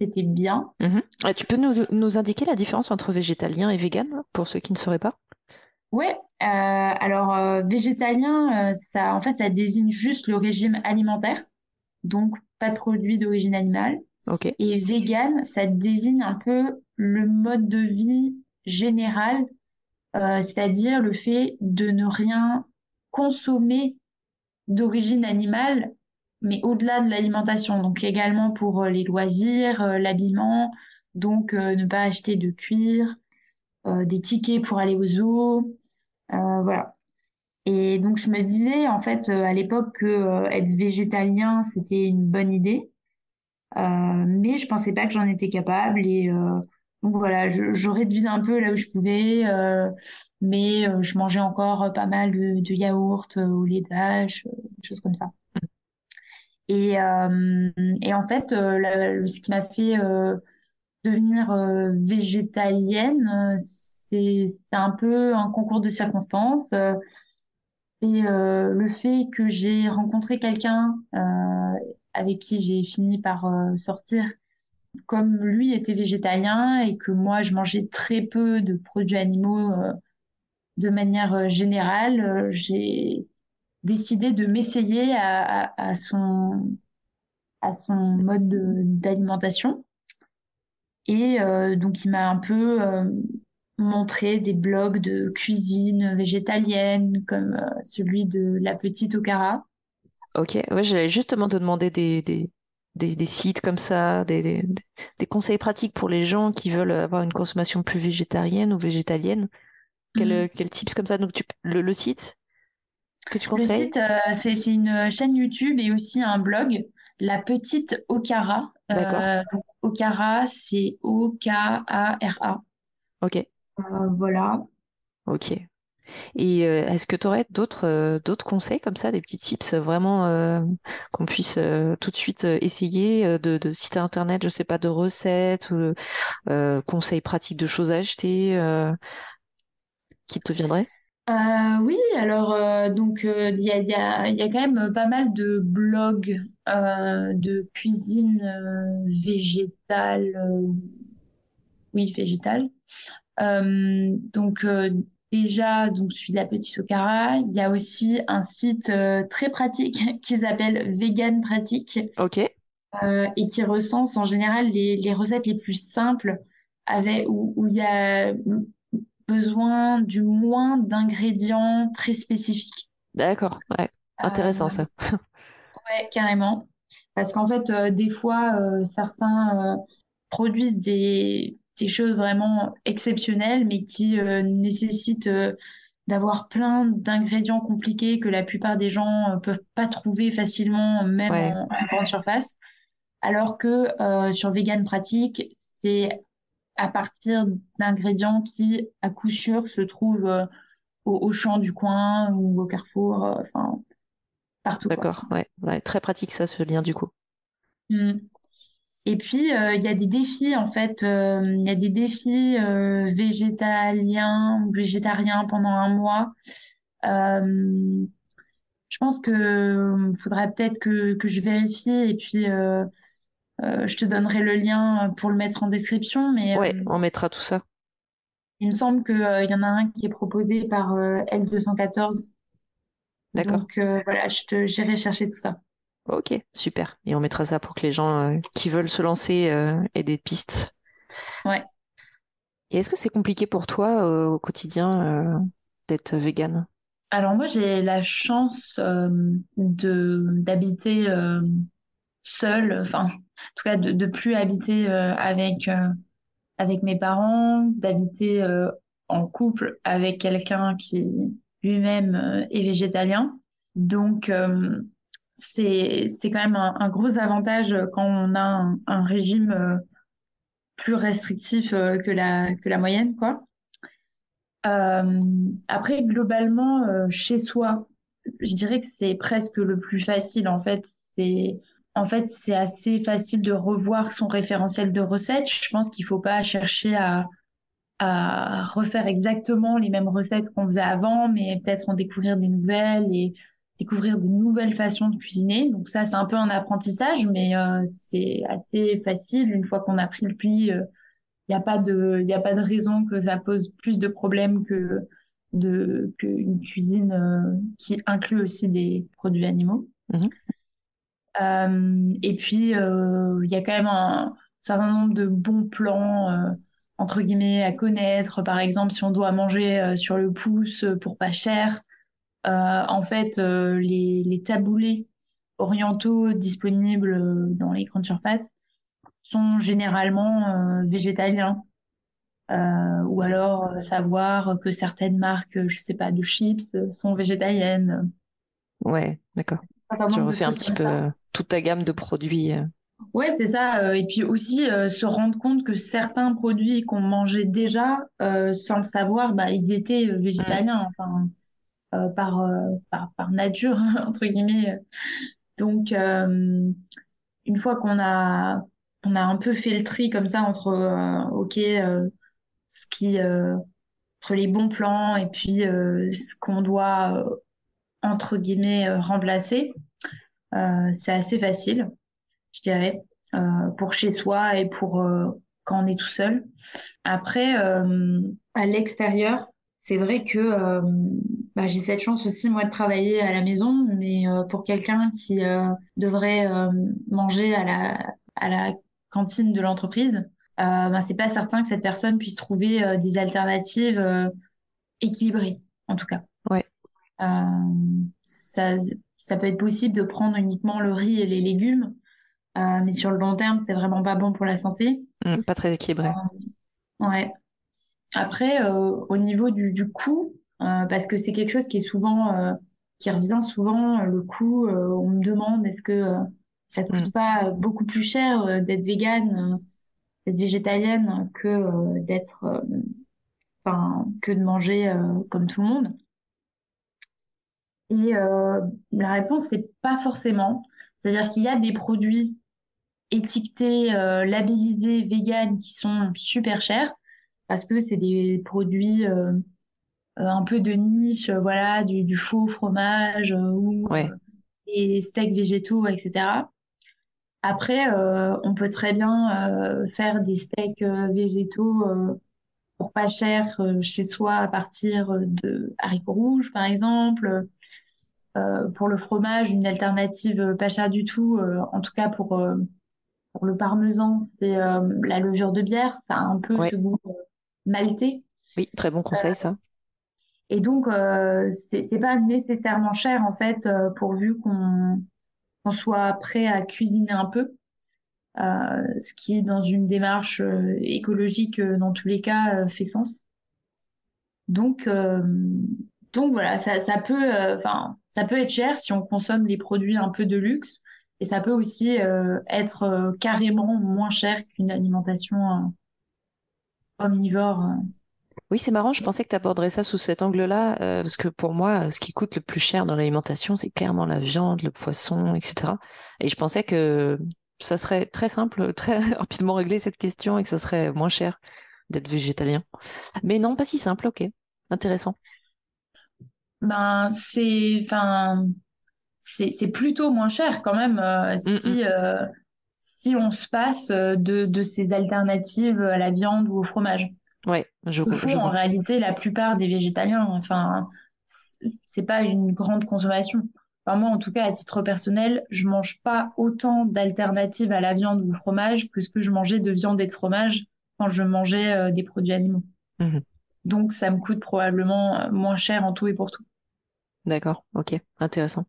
c'était bien. Mhm. Tu peux nous, nous indiquer la différence entre végétalien et vegan pour ceux qui ne sauraient pas? Ouais, euh, alors euh, végétalien, euh, ça, en fait, ça désigne juste le régime alimentaire, donc pas de produits d'origine animale. Ok. Et vegan, ça désigne un peu le mode de vie général euh, c'est-à-dire le fait de ne rien consommer d'origine animale, mais au-delà de l'alimentation. Donc également pour euh, les loisirs, euh, l'habillement, donc ne pas acheter de cuir, des tickets pour aller aux zoos, voilà. Et donc je me disais en fait à l'époque que être végétalien c'était une bonne idée. Mais je pensais pas que j'en étais capable et donc voilà, je, je réduisais un peu là où je pouvais, euh, mais euh, je mangeais encore pas mal de, de yaourts euh, au lait euh, des choses comme ça. Et, euh, en fait, euh, ce qui m'a fait euh, devenir euh, végétalienne, euh, c'est un peu un concours de circonstances. euh, et euh, le fait que j'ai rencontré quelqu'un euh, avec qui j'ai fini par euh, sortir comme lui était végétalien et que moi je mangeais très peu de produits animaux euh, de manière euh, générale, euh, j'ai décidé de m'essayer à, son, à son mode de- d'alimentation. Et donc il m'a un peu montré des blogs de cuisine végétalienne comme celui de La Petite Okara. Ok. Ouais, j'allais justement te demander des, des, des, des sites comme ça, des, des, des conseils pratiques pour les gens qui veulent avoir une consommation plus végétarienne ou végétalienne. Quel, Mhm. quel tips comme ça? Donc, tu, le, le site que tu Le conseilles? site, euh, c'est c'est une chaîne YouTube et aussi un blog, La Petite Okara. D'accord. Euh, donc Okara, c'est O-K-A-R-A. Ok. Euh, voilà. Ok. Et euh, est-ce que tu aurais d'autres euh, d'autres conseils comme ça, des petits tips vraiment euh, qu'on puisse tout de suite essayer de, de internet, je sais pas, de recettes ou euh, conseils pratiques de choses à acheter qui te viendraient? Oui, alors donc il y a, quand même pas mal de blogs de cuisine végétale, oui végétale. Donc déjà donc celui de la Petite Okara, il y a aussi un site euh, très pratique qui s'appelle Vegan Pratique Ok, euh, et qui recense en général les, les recettes les plus simples avec où, où il y a besoin du moins d'ingrédients très spécifiques. d'accord, ouais, intéressant Euh, ça. ouais, carrément. Parce qu'en fait, des fois, certains produisent des, des choses vraiment exceptionnelles, mais qui euh, nécessitent euh, d'avoir plein d'ingrédients compliqués que la plupart des gens euh, peuvent pas trouver facilement, même Ouais, en, en grande surface. Alors que sur Vegan Pratique, c'est à partir d'ingrédients qui, à coup sûr, se trouvent euh, au, au champ du coin ou au carrefour, euh, enfin, partout, d'accord, ouais, ouais, très pratique ça, ce lien du coup. Mm. Et puis, euh, il y a des défis, en fait. euh, Il y a des défis euh, végétaliens ou végétariens pendant un mois. Je pense que faudrait peut-être que, que je vérifie et puis je te donnerai le lien pour le mettre en description. Mais Ouais, on mettra tout ça. il me semble qu'il y en a un qui est proposé par euh, L214. D'accord. Donc voilà, j'irai chercher tout ça. Ok, super. Et on mettra ça pour que les gens euh, qui veulent se lancer euh, aient des pistes. Ouais. Et est-ce que c'est compliqué pour toi euh, au quotidien d'être vegan? Alors moi, j'ai la chance de d'habiter seule, enfin, en tout cas de, de plus habiter avec avec mes parents, d'habiter en couple avec quelqu'un qui lui-même est végétalien. Donc, c'est quand même un, gros avantage quand on a un, régime plus restrictif que la, que la moyenne, quoi. après, globalement, chez soi, je dirais que c'est presque le plus facile, en fait. C'est en fait, assez facile de revoir son référentiel de recettes. Je pense qu'il ne faut pas chercher à, à, refaire exactement les mêmes recettes qu'on faisait avant, mais peut-être en découvrir des nouvelles et découvrir des nouvelles façons de cuisiner. Donc ça, c'est un peu un apprentissage, mais euh, c'est assez facile. Une fois qu'on a pris le pli, il euh, n'y a, pas de, y a pas de raison que ça pose plus de problèmes que de qu'une cuisine euh, qui inclut aussi des produits animaux. Mhm. Euh, et puis, il y a quand même un certain nombre de bons plans, entre guillemets, à connaître. Par exemple, si on doit manger sur le pouce pour pas cher, en fait, les, les taboulés orientaux disponibles dans les grandes surfaces sont généralement végétaliens. ou alors savoir que certaines marques, je sais pas, de chips sont végétaliennes. Ouais, d'accord. Tu refais un petit peu toute ta gamme de produits. Euh. Ouais, c'est ça. Euh, et puis aussi euh, se rendre compte que certains produits qu'on mangeait déjà, sans le savoir, bah, ils étaient végétaliens, mm. enfin, par, par, nature, entre guillemets. Donc, une fois qu'on a, on a un peu fait le tri comme ça entre, OK, ce qui, entre les bons plans et puis ce qu'on doit, entre guillemets, remplacer, euh, c'est assez facile, je dirais, euh, pour chez soi et pour euh, quand on est tout seul. Après, à l'extérieur, c'est vrai que bah, j'ai cette chance aussi, moi, de travailler à la maison, mais pour quelqu'un qui devrait manger à la, à la cantine de l'entreprise, euh, bah, c'est pas certain que cette personne puisse trouver des alternatives équilibrées, en tout cas. Ouais. ça, ça peut être possible de prendre uniquement le riz et les légumes, euh, mais sur le long terme, c'est vraiment pas bon pour la santé. Mmh, pas très équilibré. Euh, ouais. Après, euh, au niveau du, du coût, parce que c'est quelque chose qui est souvent, qui revient souvent, le coût, on me demande est-ce que ça coûte mmh. pas beaucoup plus cher d'être végane, d'être végétalienne que d'être, enfin, que de manger comme tout le monde? Et euh, la réponse, c'est pas forcément. C'est-à-dire qu'il y a des produits étiquetés, euh, labellisés, vegan qui sont super chers parce que c'est des produits euh, un peu de niche, voilà, du, faux fromage ou des steaks végétaux, etc. Après, on peut très bien faire des steaks végétaux pour pas cher chez soi à partir de haricots rouges, par exemple. Euh, pour le fromage, une alternative pas chère du tout, euh, en tout cas pour, euh, pour le parmesan, c'est la levure de bière. Ça a un peu ce goût maltais. Oui, très bon conseil ça. Et donc, c'est pas nécessairement cher en fait, pourvu qu'on soit prêt à cuisiner un peu. ce qui, dans une démarche écologique, dans tous les cas, fait sens. Donc, donc voilà, ça, peut, euh, enfin, ça peut être cher si on consomme des produits un peu de luxe, et ça peut aussi euh, être euh, carrément moins cher qu'une alimentation omnivore. Oui, c'est marrant, je pensais que tu aborderais ça sous cet angle-là, parce que pour moi, ce qui coûte le plus cher dans l'alimentation, c'est clairement la viande, le poisson, etc. Et je pensais que ça serait très simple, très rapidement régler cette question et que ça serait moins cher d'être végétalien. Mais non, pas si simple, ok. Intéressant ben c'est enfin c'est plutôt moins cher quand même euh, mm, si mm. Euh, si on se passe de, de ces alternatives à la viande ou au fromage. Ouais, je, Au fond, en réalité, la plupart des végétaliens, enfin, c'est pas une grande consommation. Enfin, moi, en tout cas, à titre personnel, je mange pas autant d'alternatives à la viande ou au fromage que ce que je mangeais de viande et de fromage quand je mangeais euh, des produits animaux. Mm-hmm. Donc, ça me coûte probablement moins cher en tout et pour tout. D'accord, ok, intéressant.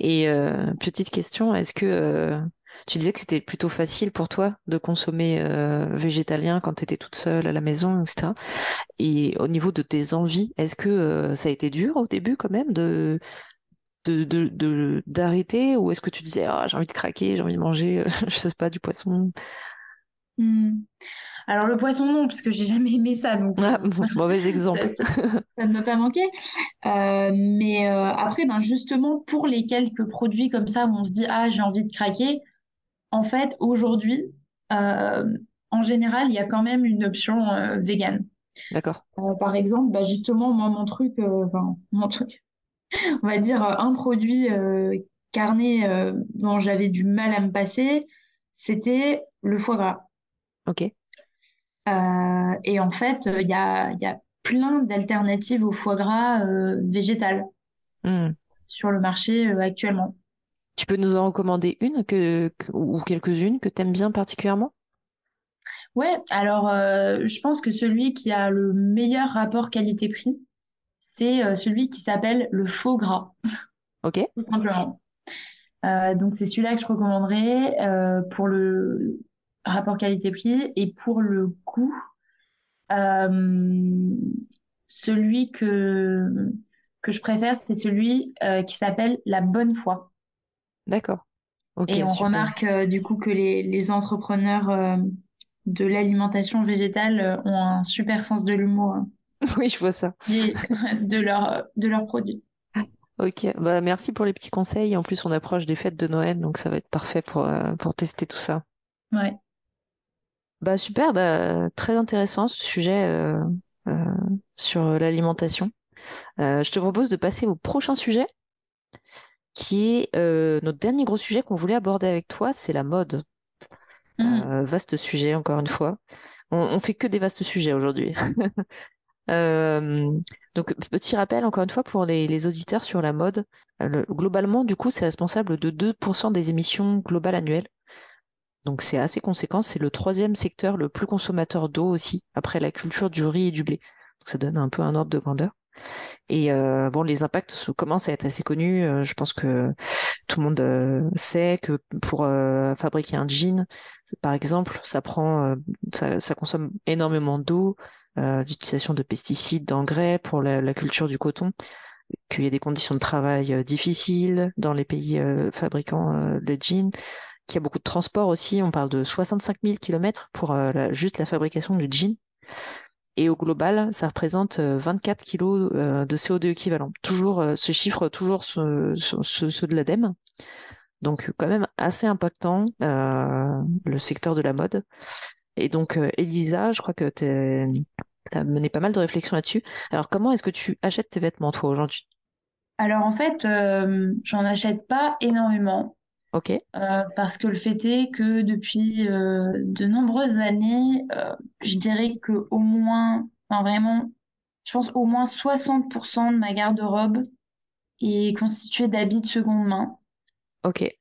Et euh, petite question, est-ce que euh, Tu disais que c'était plutôt facile pour toi de consommer euh, végétalien quand tu étais toute seule à la maison, etc. Et au niveau de tes envies, est-ce que euh, ça a été dur au début quand même de de, de, de- d'arrêter? Ou est-ce que tu disais ah, j'ai envie de craquer, j'ai envie de manger, euh, je sais pas, du poisson? Hmm. Alors le poisson non, parce que j'ai jamais aimé ça, donc Ah, bon, mauvais exemple. ça, ne m'a pas manqué. Euh, mais après, ben justement, pour les quelques produits comme ça où on se dit ah j'ai envie de craquer, en fait aujourd'hui, euh, en général, il y a quand même une option euh, végane. D'accord. Euh, par exemple, bah, justement, moi mon truc, enfin mon truc, on va dire un produit carné euh, dont j'avais du mal à me passer, c'était le foie gras. Ok. Euh, et en fait, il y a, y a plein d'alternatives au foie gras euh, végétal Hmm. sur le marché actuellement. Tu peux nous en recommander une que, que- ou quelques-unes que t'aimes bien particulièrement? Ouais, alors euh, je pense que celui qui a le meilleur rapport qualité-prix, c'est euh, celui qui s'appelle le faux gras, Ok. tout simplement. Euh, donc c'est celui-là que je recommanderais pour le rapport qualité-prix et pour le goût, celui que que je préfère, c'est celui qui s'appelle la bonne foi. D'accord. Ok, Et on super. remarque euh, du coup que les, les entrepreneurs euh, de l'alimentation végétale euh, ont un super sens de l'humour hein, Oui, je vois ça. de leur, de leurs produits. Ok, bah merci pour les petits conseils. En plus, on approche des fêtes de Noël, donc ça va être parfait pour, euh, pour tester tout ça. Ouais. Bah super, bah très intéressant ce sujet euh, euh, sur l'alimentation. Euh, je te propose de passer au prochain sujet, qui est euh, notre dernier gros sujet qu'on voulait aborder avec toi, c'est la mode. Mm. Euh, vaste sujet, encore une fois. On, on fait que des vastes sujets aujourd'hui. Euh, donc, petit rappel, encore une fois, pour les, les auditeurs sur la mode. Le- globalement, du coup, c'est responsable de 2% des émissions globales annuelles. Donc, c'est assez conséquent. C'est le troisième secteur le plus consommateur d'eau aussi, après la culture du riz et du blé. Donc, ça donne un peu un ordre de grandeur. Et euh, bon, les impacts commencent à être assez connus. Euh, je pense que tout le monde euh, sait que pour fabriquer un jean, par exemple, ça prend, ça, consomme énormément d'eau, d'utilisation de pesticides, d'engrais pour la, culture du coton, qu'il y a des conditions de travail difficiles dans les pays fabriquant le jean, qu'il y a beaucoup de transport aussi. On parle de 65 000 kilomètres pour juste la fabrication du jean. Et au global, ça représente euh, 24 kilos euh, de CO2 équivalent. Toujours, euh, ce chiffre, toujours ceux, de l'ADEME. Donc, quand même assez impactant, euh, le secteur de la mode. Et donc, euh, Elisa, je crois que tu as mené pas mal de réflexions là-dessus. Alors, comment est-ce que tu achètes tes vêtements, toi, aujourd'hui? Alors en fait, euh, j'en achète pas énormément Ok, euh, parce que le fait est que depuis euh, de nombreuses années, euh, je dirais que au moins, enfin vraiment, je pense au moins 60% de ma garde-robe est constituée d'habits de seconde main. ok,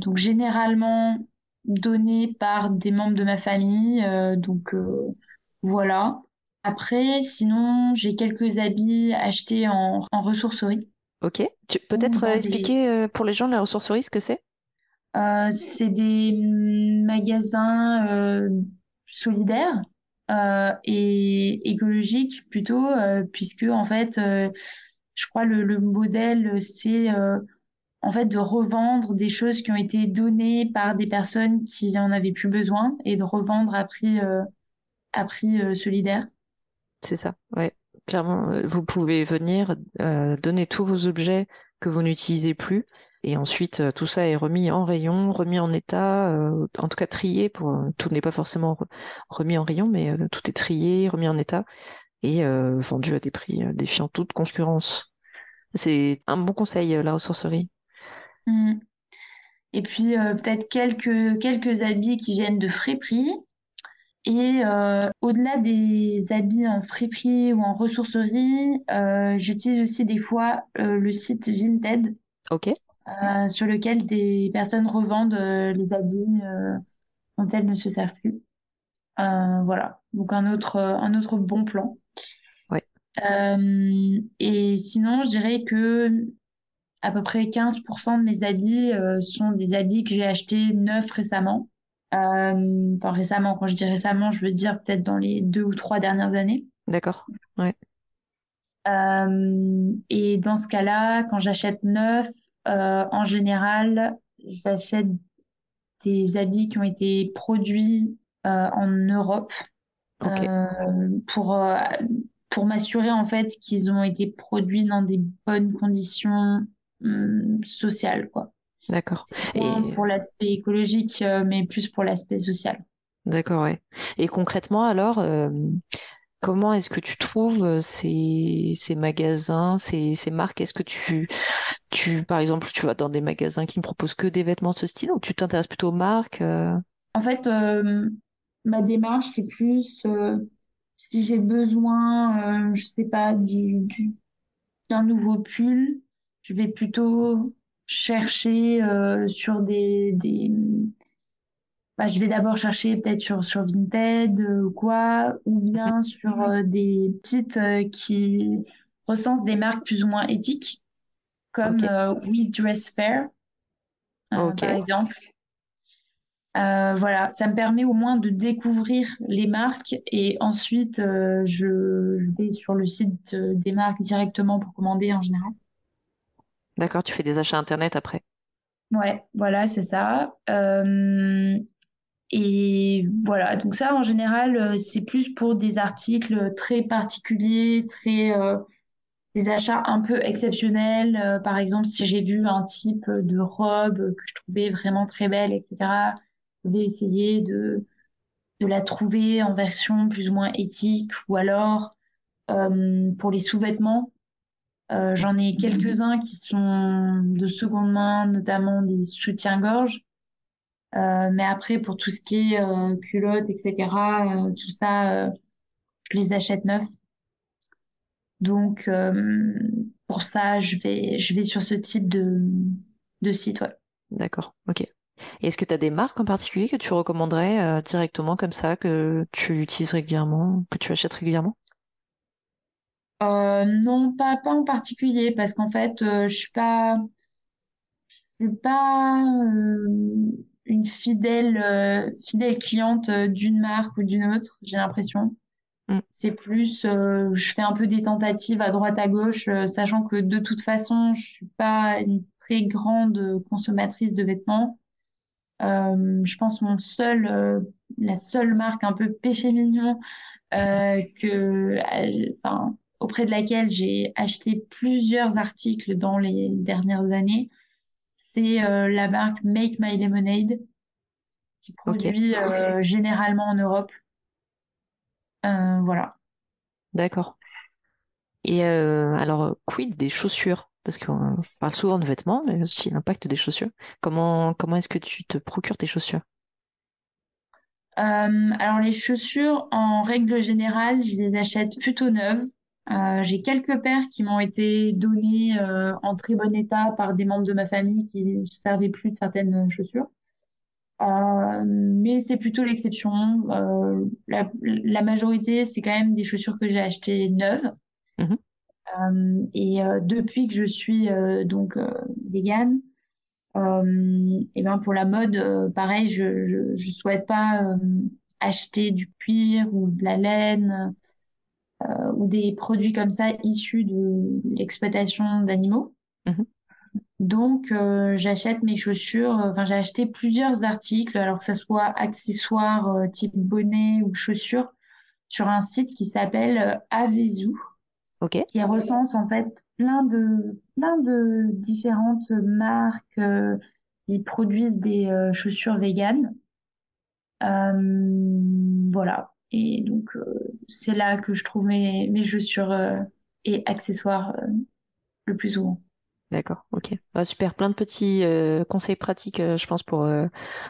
donc généralement donné par des membres de ma famille. donc voilà. Après, sinon, j'ai quelques habits achetés en, en ressourcerie. Ok. Tu peut-être euh, dans des, expliquer euh, pour les gens la ressourcerie ce que c'est? euh, c'est des hum, magasins euh, solidaires euh, et écologiques plutôt, euh, puisque en fait, euh, je crois le, le modèle, c'est euh, en fait de revendre des choses qui ont été données par des personnes qui en avaient plus besoin et de revendre à prix, euh, à prix euh, solidaire. C'est ça, ouais. Clairement, euh, vous pouvez venir euh, donner tous vos objets que vous n'utilisez plus, et ensuite euh, tout ça est remis en rayon, remis en état, en tout cas trié. Tout n'est pas forcément re- remis en rayon, mais tout est trié, remis en état et vendu à des prix défiant toute concurrence. C'est un bon conseil, la ressourcerie. Mm. Et puis peut-être quelques, quelques habits qui viennent de friperie. Et euh, au-delà des habits en friperie ou en ressourcerie, euh, j'utilise aussi des fois euh, le site Vinted, Ok, sur lequel des personnes revendent les habits dont elles ne se servent plus. Voilà, donc un autre, un autre bon plan. ouais, et sinon, je dirais que à peu près 15% de mes habits sont des habits que j'ai achetés neufs récemment. Enfin récemment, quand je dis récemment, je veux dire peut-être dans les deux ou trois dernières années. D'accord. Ouais. et dans ce cas-là, quand j'achète neuf, en général, j'achète des habits qui ont été produits en Europe pour pour m'assurer en fait qu'ils ont été produits dans des bonnes conditions hum, sociales, quoi. D'accord. Et pour l'aspect écologique, euh, mais plus pour l'aspect social. D'accord, ouais. Et concrètement, alors, euh, comment est-ce que tu trouves euh, ces, ces magasins, ces, ces marques? Est-ce que tu, tu, par exemple, tu vas dans des magasins qui ne proposent que des vêtements de ce style ou tu t'intéresses plutôt aux marques En fait, ma démarche, c'est plus si j'ai besoin, je sais pas, du, d'un nouveau pull, je vais plutôt chercher euh, sur des, des... Bah, je vais d'abord chercher peut-être sur, sur Vinted euh, ou quoi, ou bien sur des sites qui recensent des marques plus ou moins éthiques, comme We Dress Fair, par exemple. Euh, voilà, ça me permet au moins de découvrir les marques et ensuite euh, je, vais sur le site euh, des marques directement pour commander en général. D'accord, tu fais des achats internet après. Ouais, voilà, c'est ça. et voilà, donc ça en général, c'est plus pour des articles très particuliers, très des achats un peu exceptionnels. par exemple, si j'ai vu un type de robe que je trouvais vraiment très belle, etc vais essayer de, la trouver en version plus ou moins éthique ou alors euh, pour les sous-vêtements. Euh, j'en ai quelques-uns qui sont de seconde main, notamment des soutiens-gorge. Euh, mais après, pour tout ce qui est culottes, etc., tout ça, je les achète neufs. Donc, pour ça, je vais, je vais sur ce type de, de site. Ouais. D'accord, ok. Est-ce que tu as des marques en particulier que tu recommanderais euh, directement comme ça, que tu utilises régulièrement, que tu achètes régulièrement? Euh, Non, pas, pas en particulier, parce qu'en fait, euh, je suis pas, je suis pas une fidèle, fidèle cliente d'une marque ou d'une autre, j'ai l'impression. Mm. C'est plus, je fais un peu des tentatives à droite à gauche, sachant que de toute façon, je suis pas une très grande consommatrice de vêtements. Euh, je pense mon seul, euh, la seule marque un peu péché mignon euh, que, enfin, auprès de laquelle j'ai acheté plusieurs articles dans les dernières années, c'est la marque Make My Lemonade qui produit généralement en Europe. voilà. D'accord. Et alors, quid des chaussures? Parce qu'on parle souvent de vêtements, mais aussi l'impact des chaussures. Comment, comment est-ce que tu te procures tes chaussures? Euh, Alors les chaussures, en règle générale, je les achète plutôt neuves. Euh, j'ai quelques paires qui m'ont été données euh, en très bon état par des membres de ma famille qui ne servaient plus de certaines chaussures. mais c'est plutôt l'exception. La, la, majorité, c'est quand même des chaussures que j'ai achetées neuves. Mmh euh, et euh, depuis que je suis euh, donc végane, et ben pour la mode, pareil, je, je souhaite pas acheter du cuir ou de la laine ou des produits comme ça issus de l'exploitation d'animaux. Mmh donc, j'achète mes chaussures. Enfin, j'ai acheté plusieurs articles, alors que ce soit accessoires type bonnet ou chaussures, sur un site qui s'appelle Avezu qui recense en fait plein de, plein de différentes marques euh, qui produisent des euh, chaussures véganes. Euh, voilà. Et donc, c'est là que je trouve mes, mes chaussures et accessoires le plus souvent. D'accord, ok. Bah, super, plein de petits conseils pratiques, je pense, pour,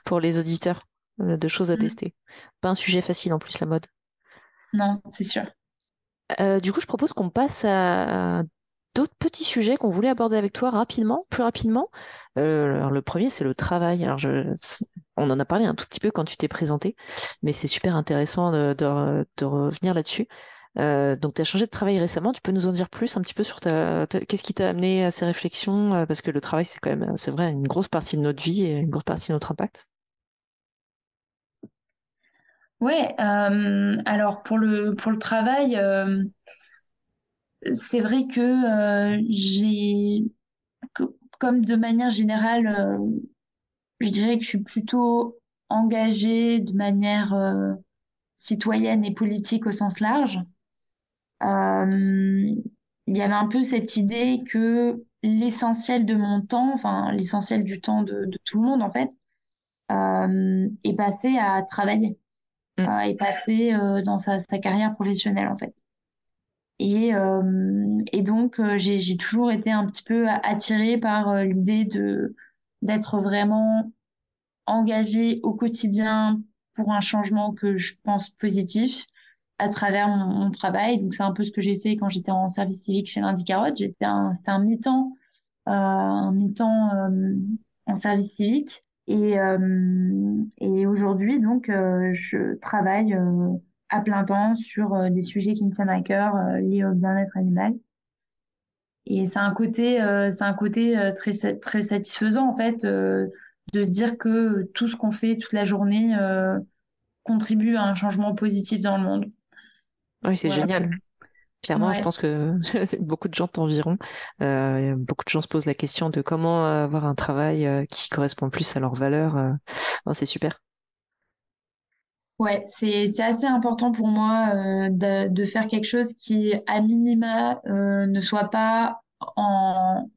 pour les auditeurs, de choses à mmh. tester. Pas un sujet facile en plus, la mode. Non, c'est sûr. Euh, du coup, je propose qu'on passe à d'autres petits sujets qu'on voulait aborder avec toi rapidement, plus rapidement. Euh, alors, le premier, c'est le travail. Alors, je, on en a parlé un tout petit peu quand tu t'es présenté, mais c'est super intéressant de, revenir là-dessus. Euh, donc, tu as changé de travail récemment. Tu peux nous en dire plus un petit peu sur ta, qu'est-ce qui t'a amené à ces réflexions? euh, Parce que le travail, c'est quand même, c'est vrai, une grosse partie de notre vie et une grosse partie de notre impact. Ouais, euh, alors pour le travail, c'est vrai que j'ai comme de manière générale, je dirais que je suis plutôt engagée de manière euh, citoyenne et politique au sens large. Euh, il y avait un peu cette idée que l'essentiel de mon temps, enfin l'essentiel du temps de, de tout le monde en fait, euh, est passé à travailler, Mm. euh, est passé dans sa, sa carrière professionnelle en fait. Et, et donc j'ai, toujours été un petit peu attirée par l'idée de d'être vraiment engagée au quotidien pour un changement que je pense positif à travers mon, travail. Donc, c'est un peu ce que j'ai fait quand j'étais en service civique chez Lundi Carotte. J'étais un, c'était un mi-temps, euh, un mi-temps euh, en service civique. Et, euh, et aujourd'hui, donc, je travaille à plein temps sur des sujets qui me tiennent à cœur liés au bien-être animal. Et c'est un côté, c'est un côté très, très satisfaisant, en fait, de se dire que tout ce qu'on fait toute la journée euh, contribue à un changement positif dans le monde. Oui, c'est Voilà. génial. Clairement, je pense que beaucoup de gens t'environt. Euh, beaucoup de gens se posent la question de comment avoir un travail euh, qui correspond plus à leurs valeurs. euh. C'est super. Ouais, c'est c'est assez important pour moi euh, de, de faire quelque chose qui, à minima, euh, ne soit pas en,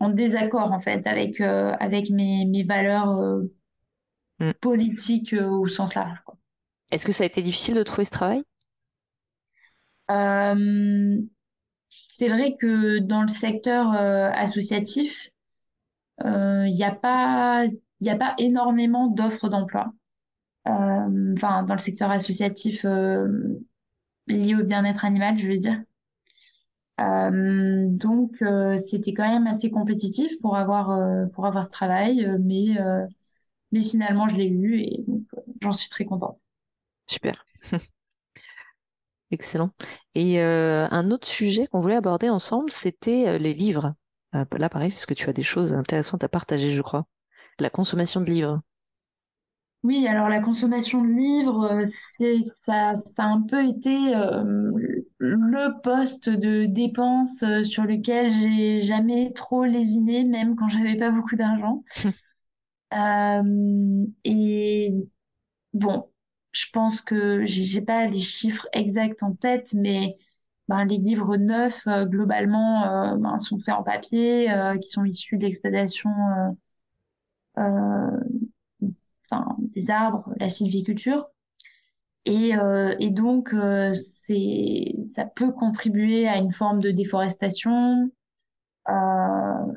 en désaccord en fait avec euh, avec mes, mes valeurs euh, Mm. politiques euh, au sens large, quoi. Est-ce que ça a été difficile de trouver ce travail? C'est vrai que dans le secteur associatif, il n'y a pas y a pas énormément d'offres d'emploi. Enfin, dans le secteur associatif lié au bien-être animal, je veux dire. Euh, donc, euh, c'était quand même assez compétitif pour avoir, euh, pour avoir ce travail, mais, mais finalement, je l'ai eu et j'en suis très contente. Super. Excellent. Et un autre sujet qu'on voulait aborder ensemble, c'était les livres. Là, pareil, parce que tu as des choses intéressantes à partager, je crois. La consommation de livres. Oui, alors la consommation de livres, euh, c'est, ça, ça a un peu été euh, le poste de dépense euh, sur lequel j'ai jamais trop lésiné, même quand j'avais pas beaucoup d'argent. Euh, et Bon, je pense que j'ai pas les chiffres exacts en tête, mais ben, les livres neufs, globalement, ben, sont faits en papier, euh, qui sont issus d'exploitation euh, euh, enfin, des arbres, la sylviculture. Et, euh, et donc, euh, c'est, ça peut contribuer à une forme de déforestation, euh,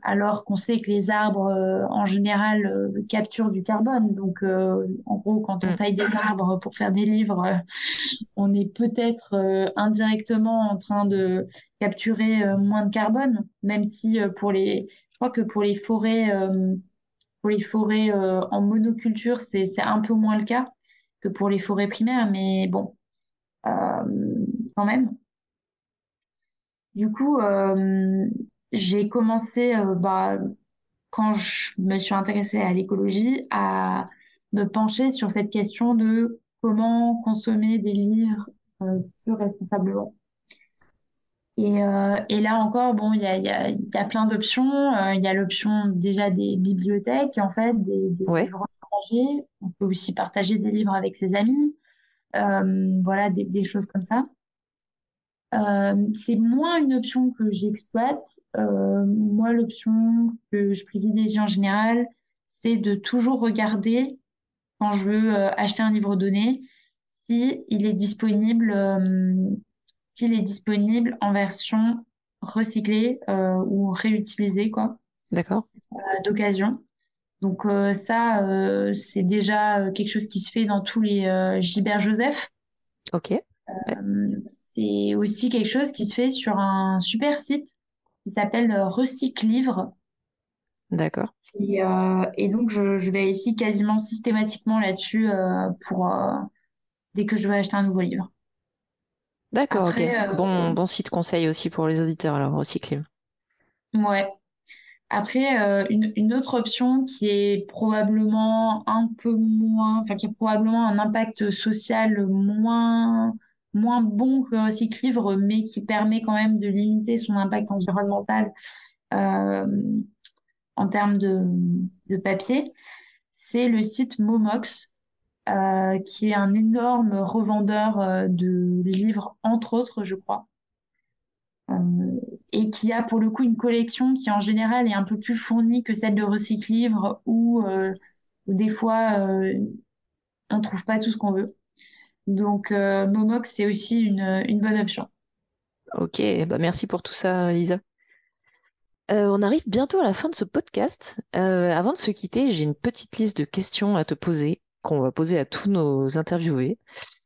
alors qu'on sait que les arbres, en général, capturent du carbone. Donc, en gros, quand on Mm. taille des arbres pour faire des livres, on est peut-être indirectement en train de capturer moins de carbone, même si pour les, je crois que pour les forêts, pour les forêts euh, en monoculture, c'est, un peu moins le cas que pour les forêts primaires, mais bon, euh, quand même. Du coup, euh, j'ai commencé, bah, quand je me suis intéressée à l'écologie, à me pencher sur cette question de comment consommer des livres plus responsablement. Et, euh, et là encore, bon, il y a, y a, y a plein d'options. Euh, il y a l'option déjà des bibliothèques, en fait, des, des Ouais, livres partagés. On peut aussi partager des livres avec ses amis. Euh, voilà, des, des choses comme ça. C'est moins une option que j'exploite. Moi, l'option que je privilégie en général, c'est de toujours regarder quand je veux acheter un livre donné si il est disponible, s'il est disponible en version recyclée euh, ou réutilisée quoi, d'accord. euh, d'occasion. Donc euh, ça, c'est déjà quelque chose qui se fait dans tous les Gilbert Joseph. Ok. Euh, c'est aussi quelque chose qui se fait sur un super site qui s'appelle Recycle Livre. d'accord. Et, euh, et donc, je, je vérifie quasiment systématiquement là-dessus euh, pour dès que je veux acheter un nouveau livre. D'accord. Après, Bon, euh, bon site conseil aussi pour les auditeurs, alors, Recyclim. ouais. Après, euh, une, une autre option qui est probablement un peu moins, enfin qui a probablement un impact social moins, moins bon que Recyclivre, mais qui permet quand même de limiter son impact environnemental euh, en termes de, de papier, c'est le site Momox, euh, qui est un énorme revendeur euh, de livres, entre autres, je crois. Euh, et qui a pour le coup une collection qui en général est un peu plus fournie que celle de Recyclivre où, euh, des fois on trouve pas tout ce qu'on veut. Donc Momox c'est aussi une, bonne option. Ok, bah merci pour tout ça, Lisa. On arrive bientôt à la fin de ce podcast. Avant de se quitter, j'ai une petite liste de questions à te poser, qu'on va poser à tous nos interviewés.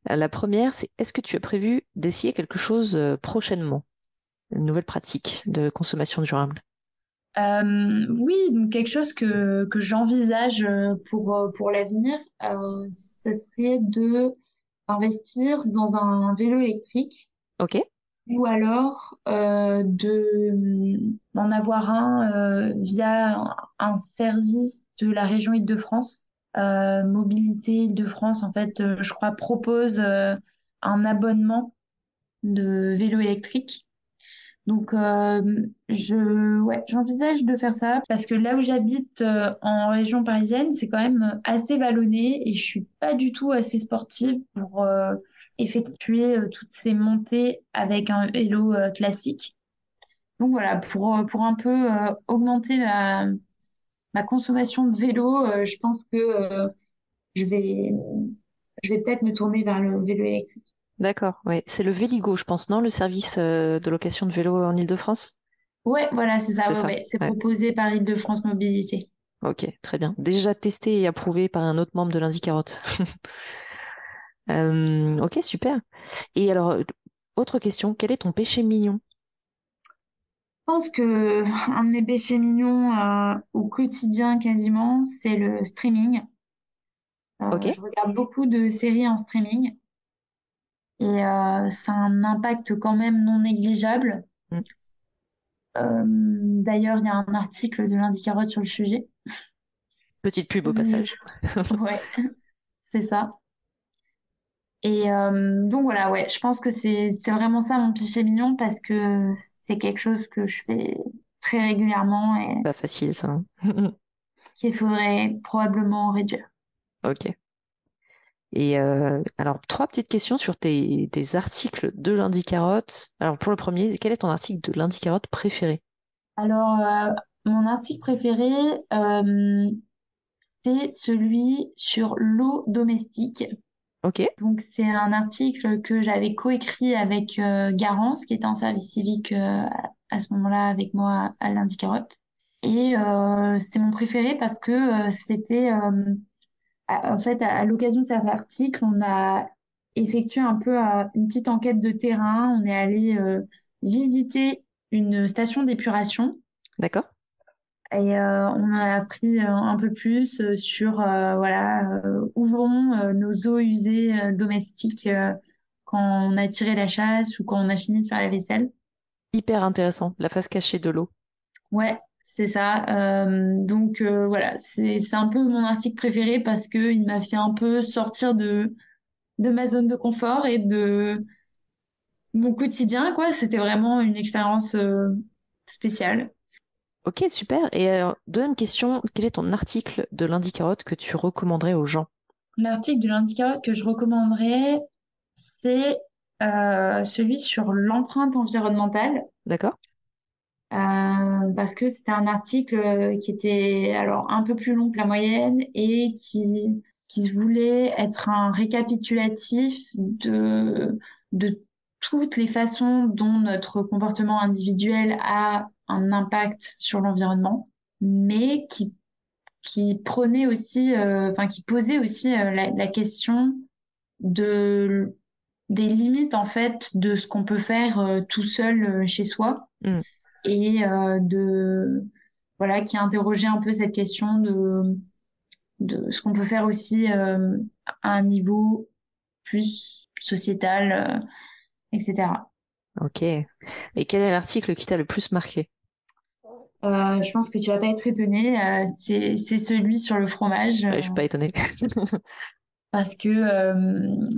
Euh, la première, c'est est-ce que tu as prévu d'essayer quelque chose euh, prochainement? Une nouvelle pratique de consommation durable? Euh, oui, donc quelque chose que, que j'envisage pour, pour l'avenir, euh, ce serait de investir dans un vélo électrique Ok, ou alors euh, de d'en avoir un via un, un service de la région Île-de-France. Euh, Mobilité Île-de-France, en fait, euh, je crois, propose euh, un abonnement de vélo électrique. Donc, je, ouais, j'envisage de faire ça parce que là où j'habite en région parisienne, c'est quand même assez vallonné et je suis pas du tout assez sportive pour effectuer toutes ces montées avec un vélo classique. Donc voilà, pour, pour un peu augmenter ma, ma consommation de vélo, euh, je pense que euh, je vais, je vais peut-être me tourner vers le vélo électrique. d'accord. Ouais, c'est le Véligo, je pense, non? Le service euh, de location de vélo en Île-de-France? Ouais, voilà, c'est ça, C'est ouais, ça. ouais. C'est Ouais. proposé par Île-de-France Mobilité. Ok, très bien. Déjà testé et approuvé par un autre membre de Lundi Carotte. Euh, ok, super. Et alors, autre question, quel est ton péché mignon? Je pense que un de mes péchés mignons euh, au quotidien quasiment, c'est le streaming. Ok. Euh, je regarde beaucoup de séries en streaming et euh, ça a un impact quand même non négligeable. Mm. Euh, d'ailleurs, il y a un article de Lundi Carotte sur le sujet. Petite pub au passage. ouais, c'est ça. Et euh, donc voilà, ouais, je pense que c'est vraiment ça mon péché mignon parce que c'est quelque chose que je fais très régulièrement et Pas facile ça. hein. qu'il faudrait probablement réduire. Ok. Et euh, alors, trois petites questions sur tes, tes articles de Lundi Carotte. Alors, pour le premier, quel est ton article de Lundi Carotte préféré? Alors, euh, mon article préféré, c'est celui sur l'eau domestique. Ok, Donc, c'est un article que j'avais coécrit avec euh, Garance, qui était en service civique euh, à ce moment-là avec moi à Lundi Carotte. Et euh, c'est mon préféré parce que c'était, à- en fait, à, à l'occasion de cet article, on a effectué un peu une petite enquête de terrain. On est allé visiter une station d'épuration. d'accord. Et euh, on a appris euh, un peu plus euh, sur euh, voilà où vont nos eaux usées domestiques quand on a tiré la chasse ou quand on a fini de faire la vaisselle. Hyper intéressant, la face cachée de l'eau. Ouais, c'est ça. Donc voilà, c'est un peu mon article préféré parce que il m'a fait un peu sortir de de ma zone de confort et de mon quotidien quoi. C'était vraiment une expérience spéciale. Ok, super. Et alors, deuxième question, quel est ton article de Lundi Carotte que tu recommanderais aux gens? L'article de Lundi Carotte que je recommanderais, c'est euh, celui sur l'empreinte environnementale, D'accord? euh, parce que c'était un article euh, qui était alors un peu plus long que la moyenne et qui, qui voulait être un récapitulatif de, de toutes les façons dont notre comportement individuel a un impact sur l'environnement, mais qui qui prenait aussi, euh, enfin qui posait aussi euh, la, la question de des limites en fait de ce qu'on peut faire euh, tout seul euh, chez soi Hmm, et euh, de voilà qui interrogeait un peu cette question de de ce qu'on peut faire aussi à un niveau plus sociétal. etc. Ok. Et quel est l'article qui t'a le plus marqué? Euh, je pense que tu vas pas être étonné, euh, c'est c'est celui sur le fromage, euh, Je suis pas étonnée. parce que euh,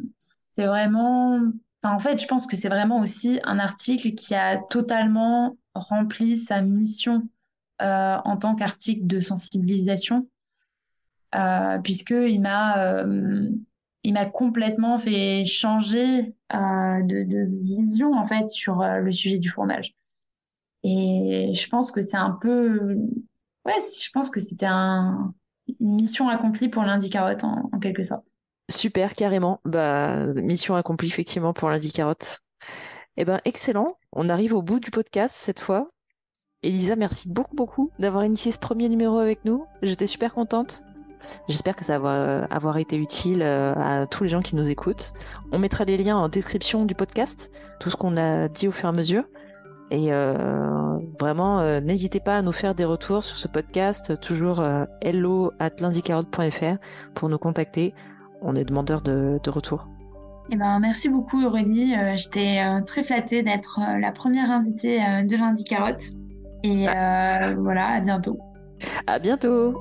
c'est vraiment, enfin, en fait, je pense que c'est vraiment aussi un article qui a totalement rempli sa mission euh, en tant qu'article de sensibilisation, euh, puisque il m'a euh, il m'a complètement fait changer euh, de, de vision en fait sur euh, le sujet du fromage. Et je pense que c'est un peu, ouais, je pense que c'était un, une mission accomplie pour lundi carotte en, en quelque sorte. Super, carrément. Bah, mission accomplie effectivement pour lundi carotte. Eh ben, excellent. On arrive au bout du podcast cette fois. Elisa, merci beaucoup, beaucoup d'avoir initié ce premier numéro avec nous. J'étais super contente. J'espère que ça va euh, avoir été utile euh, à tous les gens qui nous écoutent. On mettra les liens en description du podcast, tout ce qu'on a dit au fur et à mesure. Et euh, vraiment, euh, n'hésitez pas à nous faire des retours sur ce podcast, toujours euh, hello at pour nous contacter. On est demandeur de, de retour. Eh ben, merci beaucoup Aurélie. J'étais très flattée d'être la première invitée de lundi carotte. Et euh, voilà, à bientôt. À bientôt!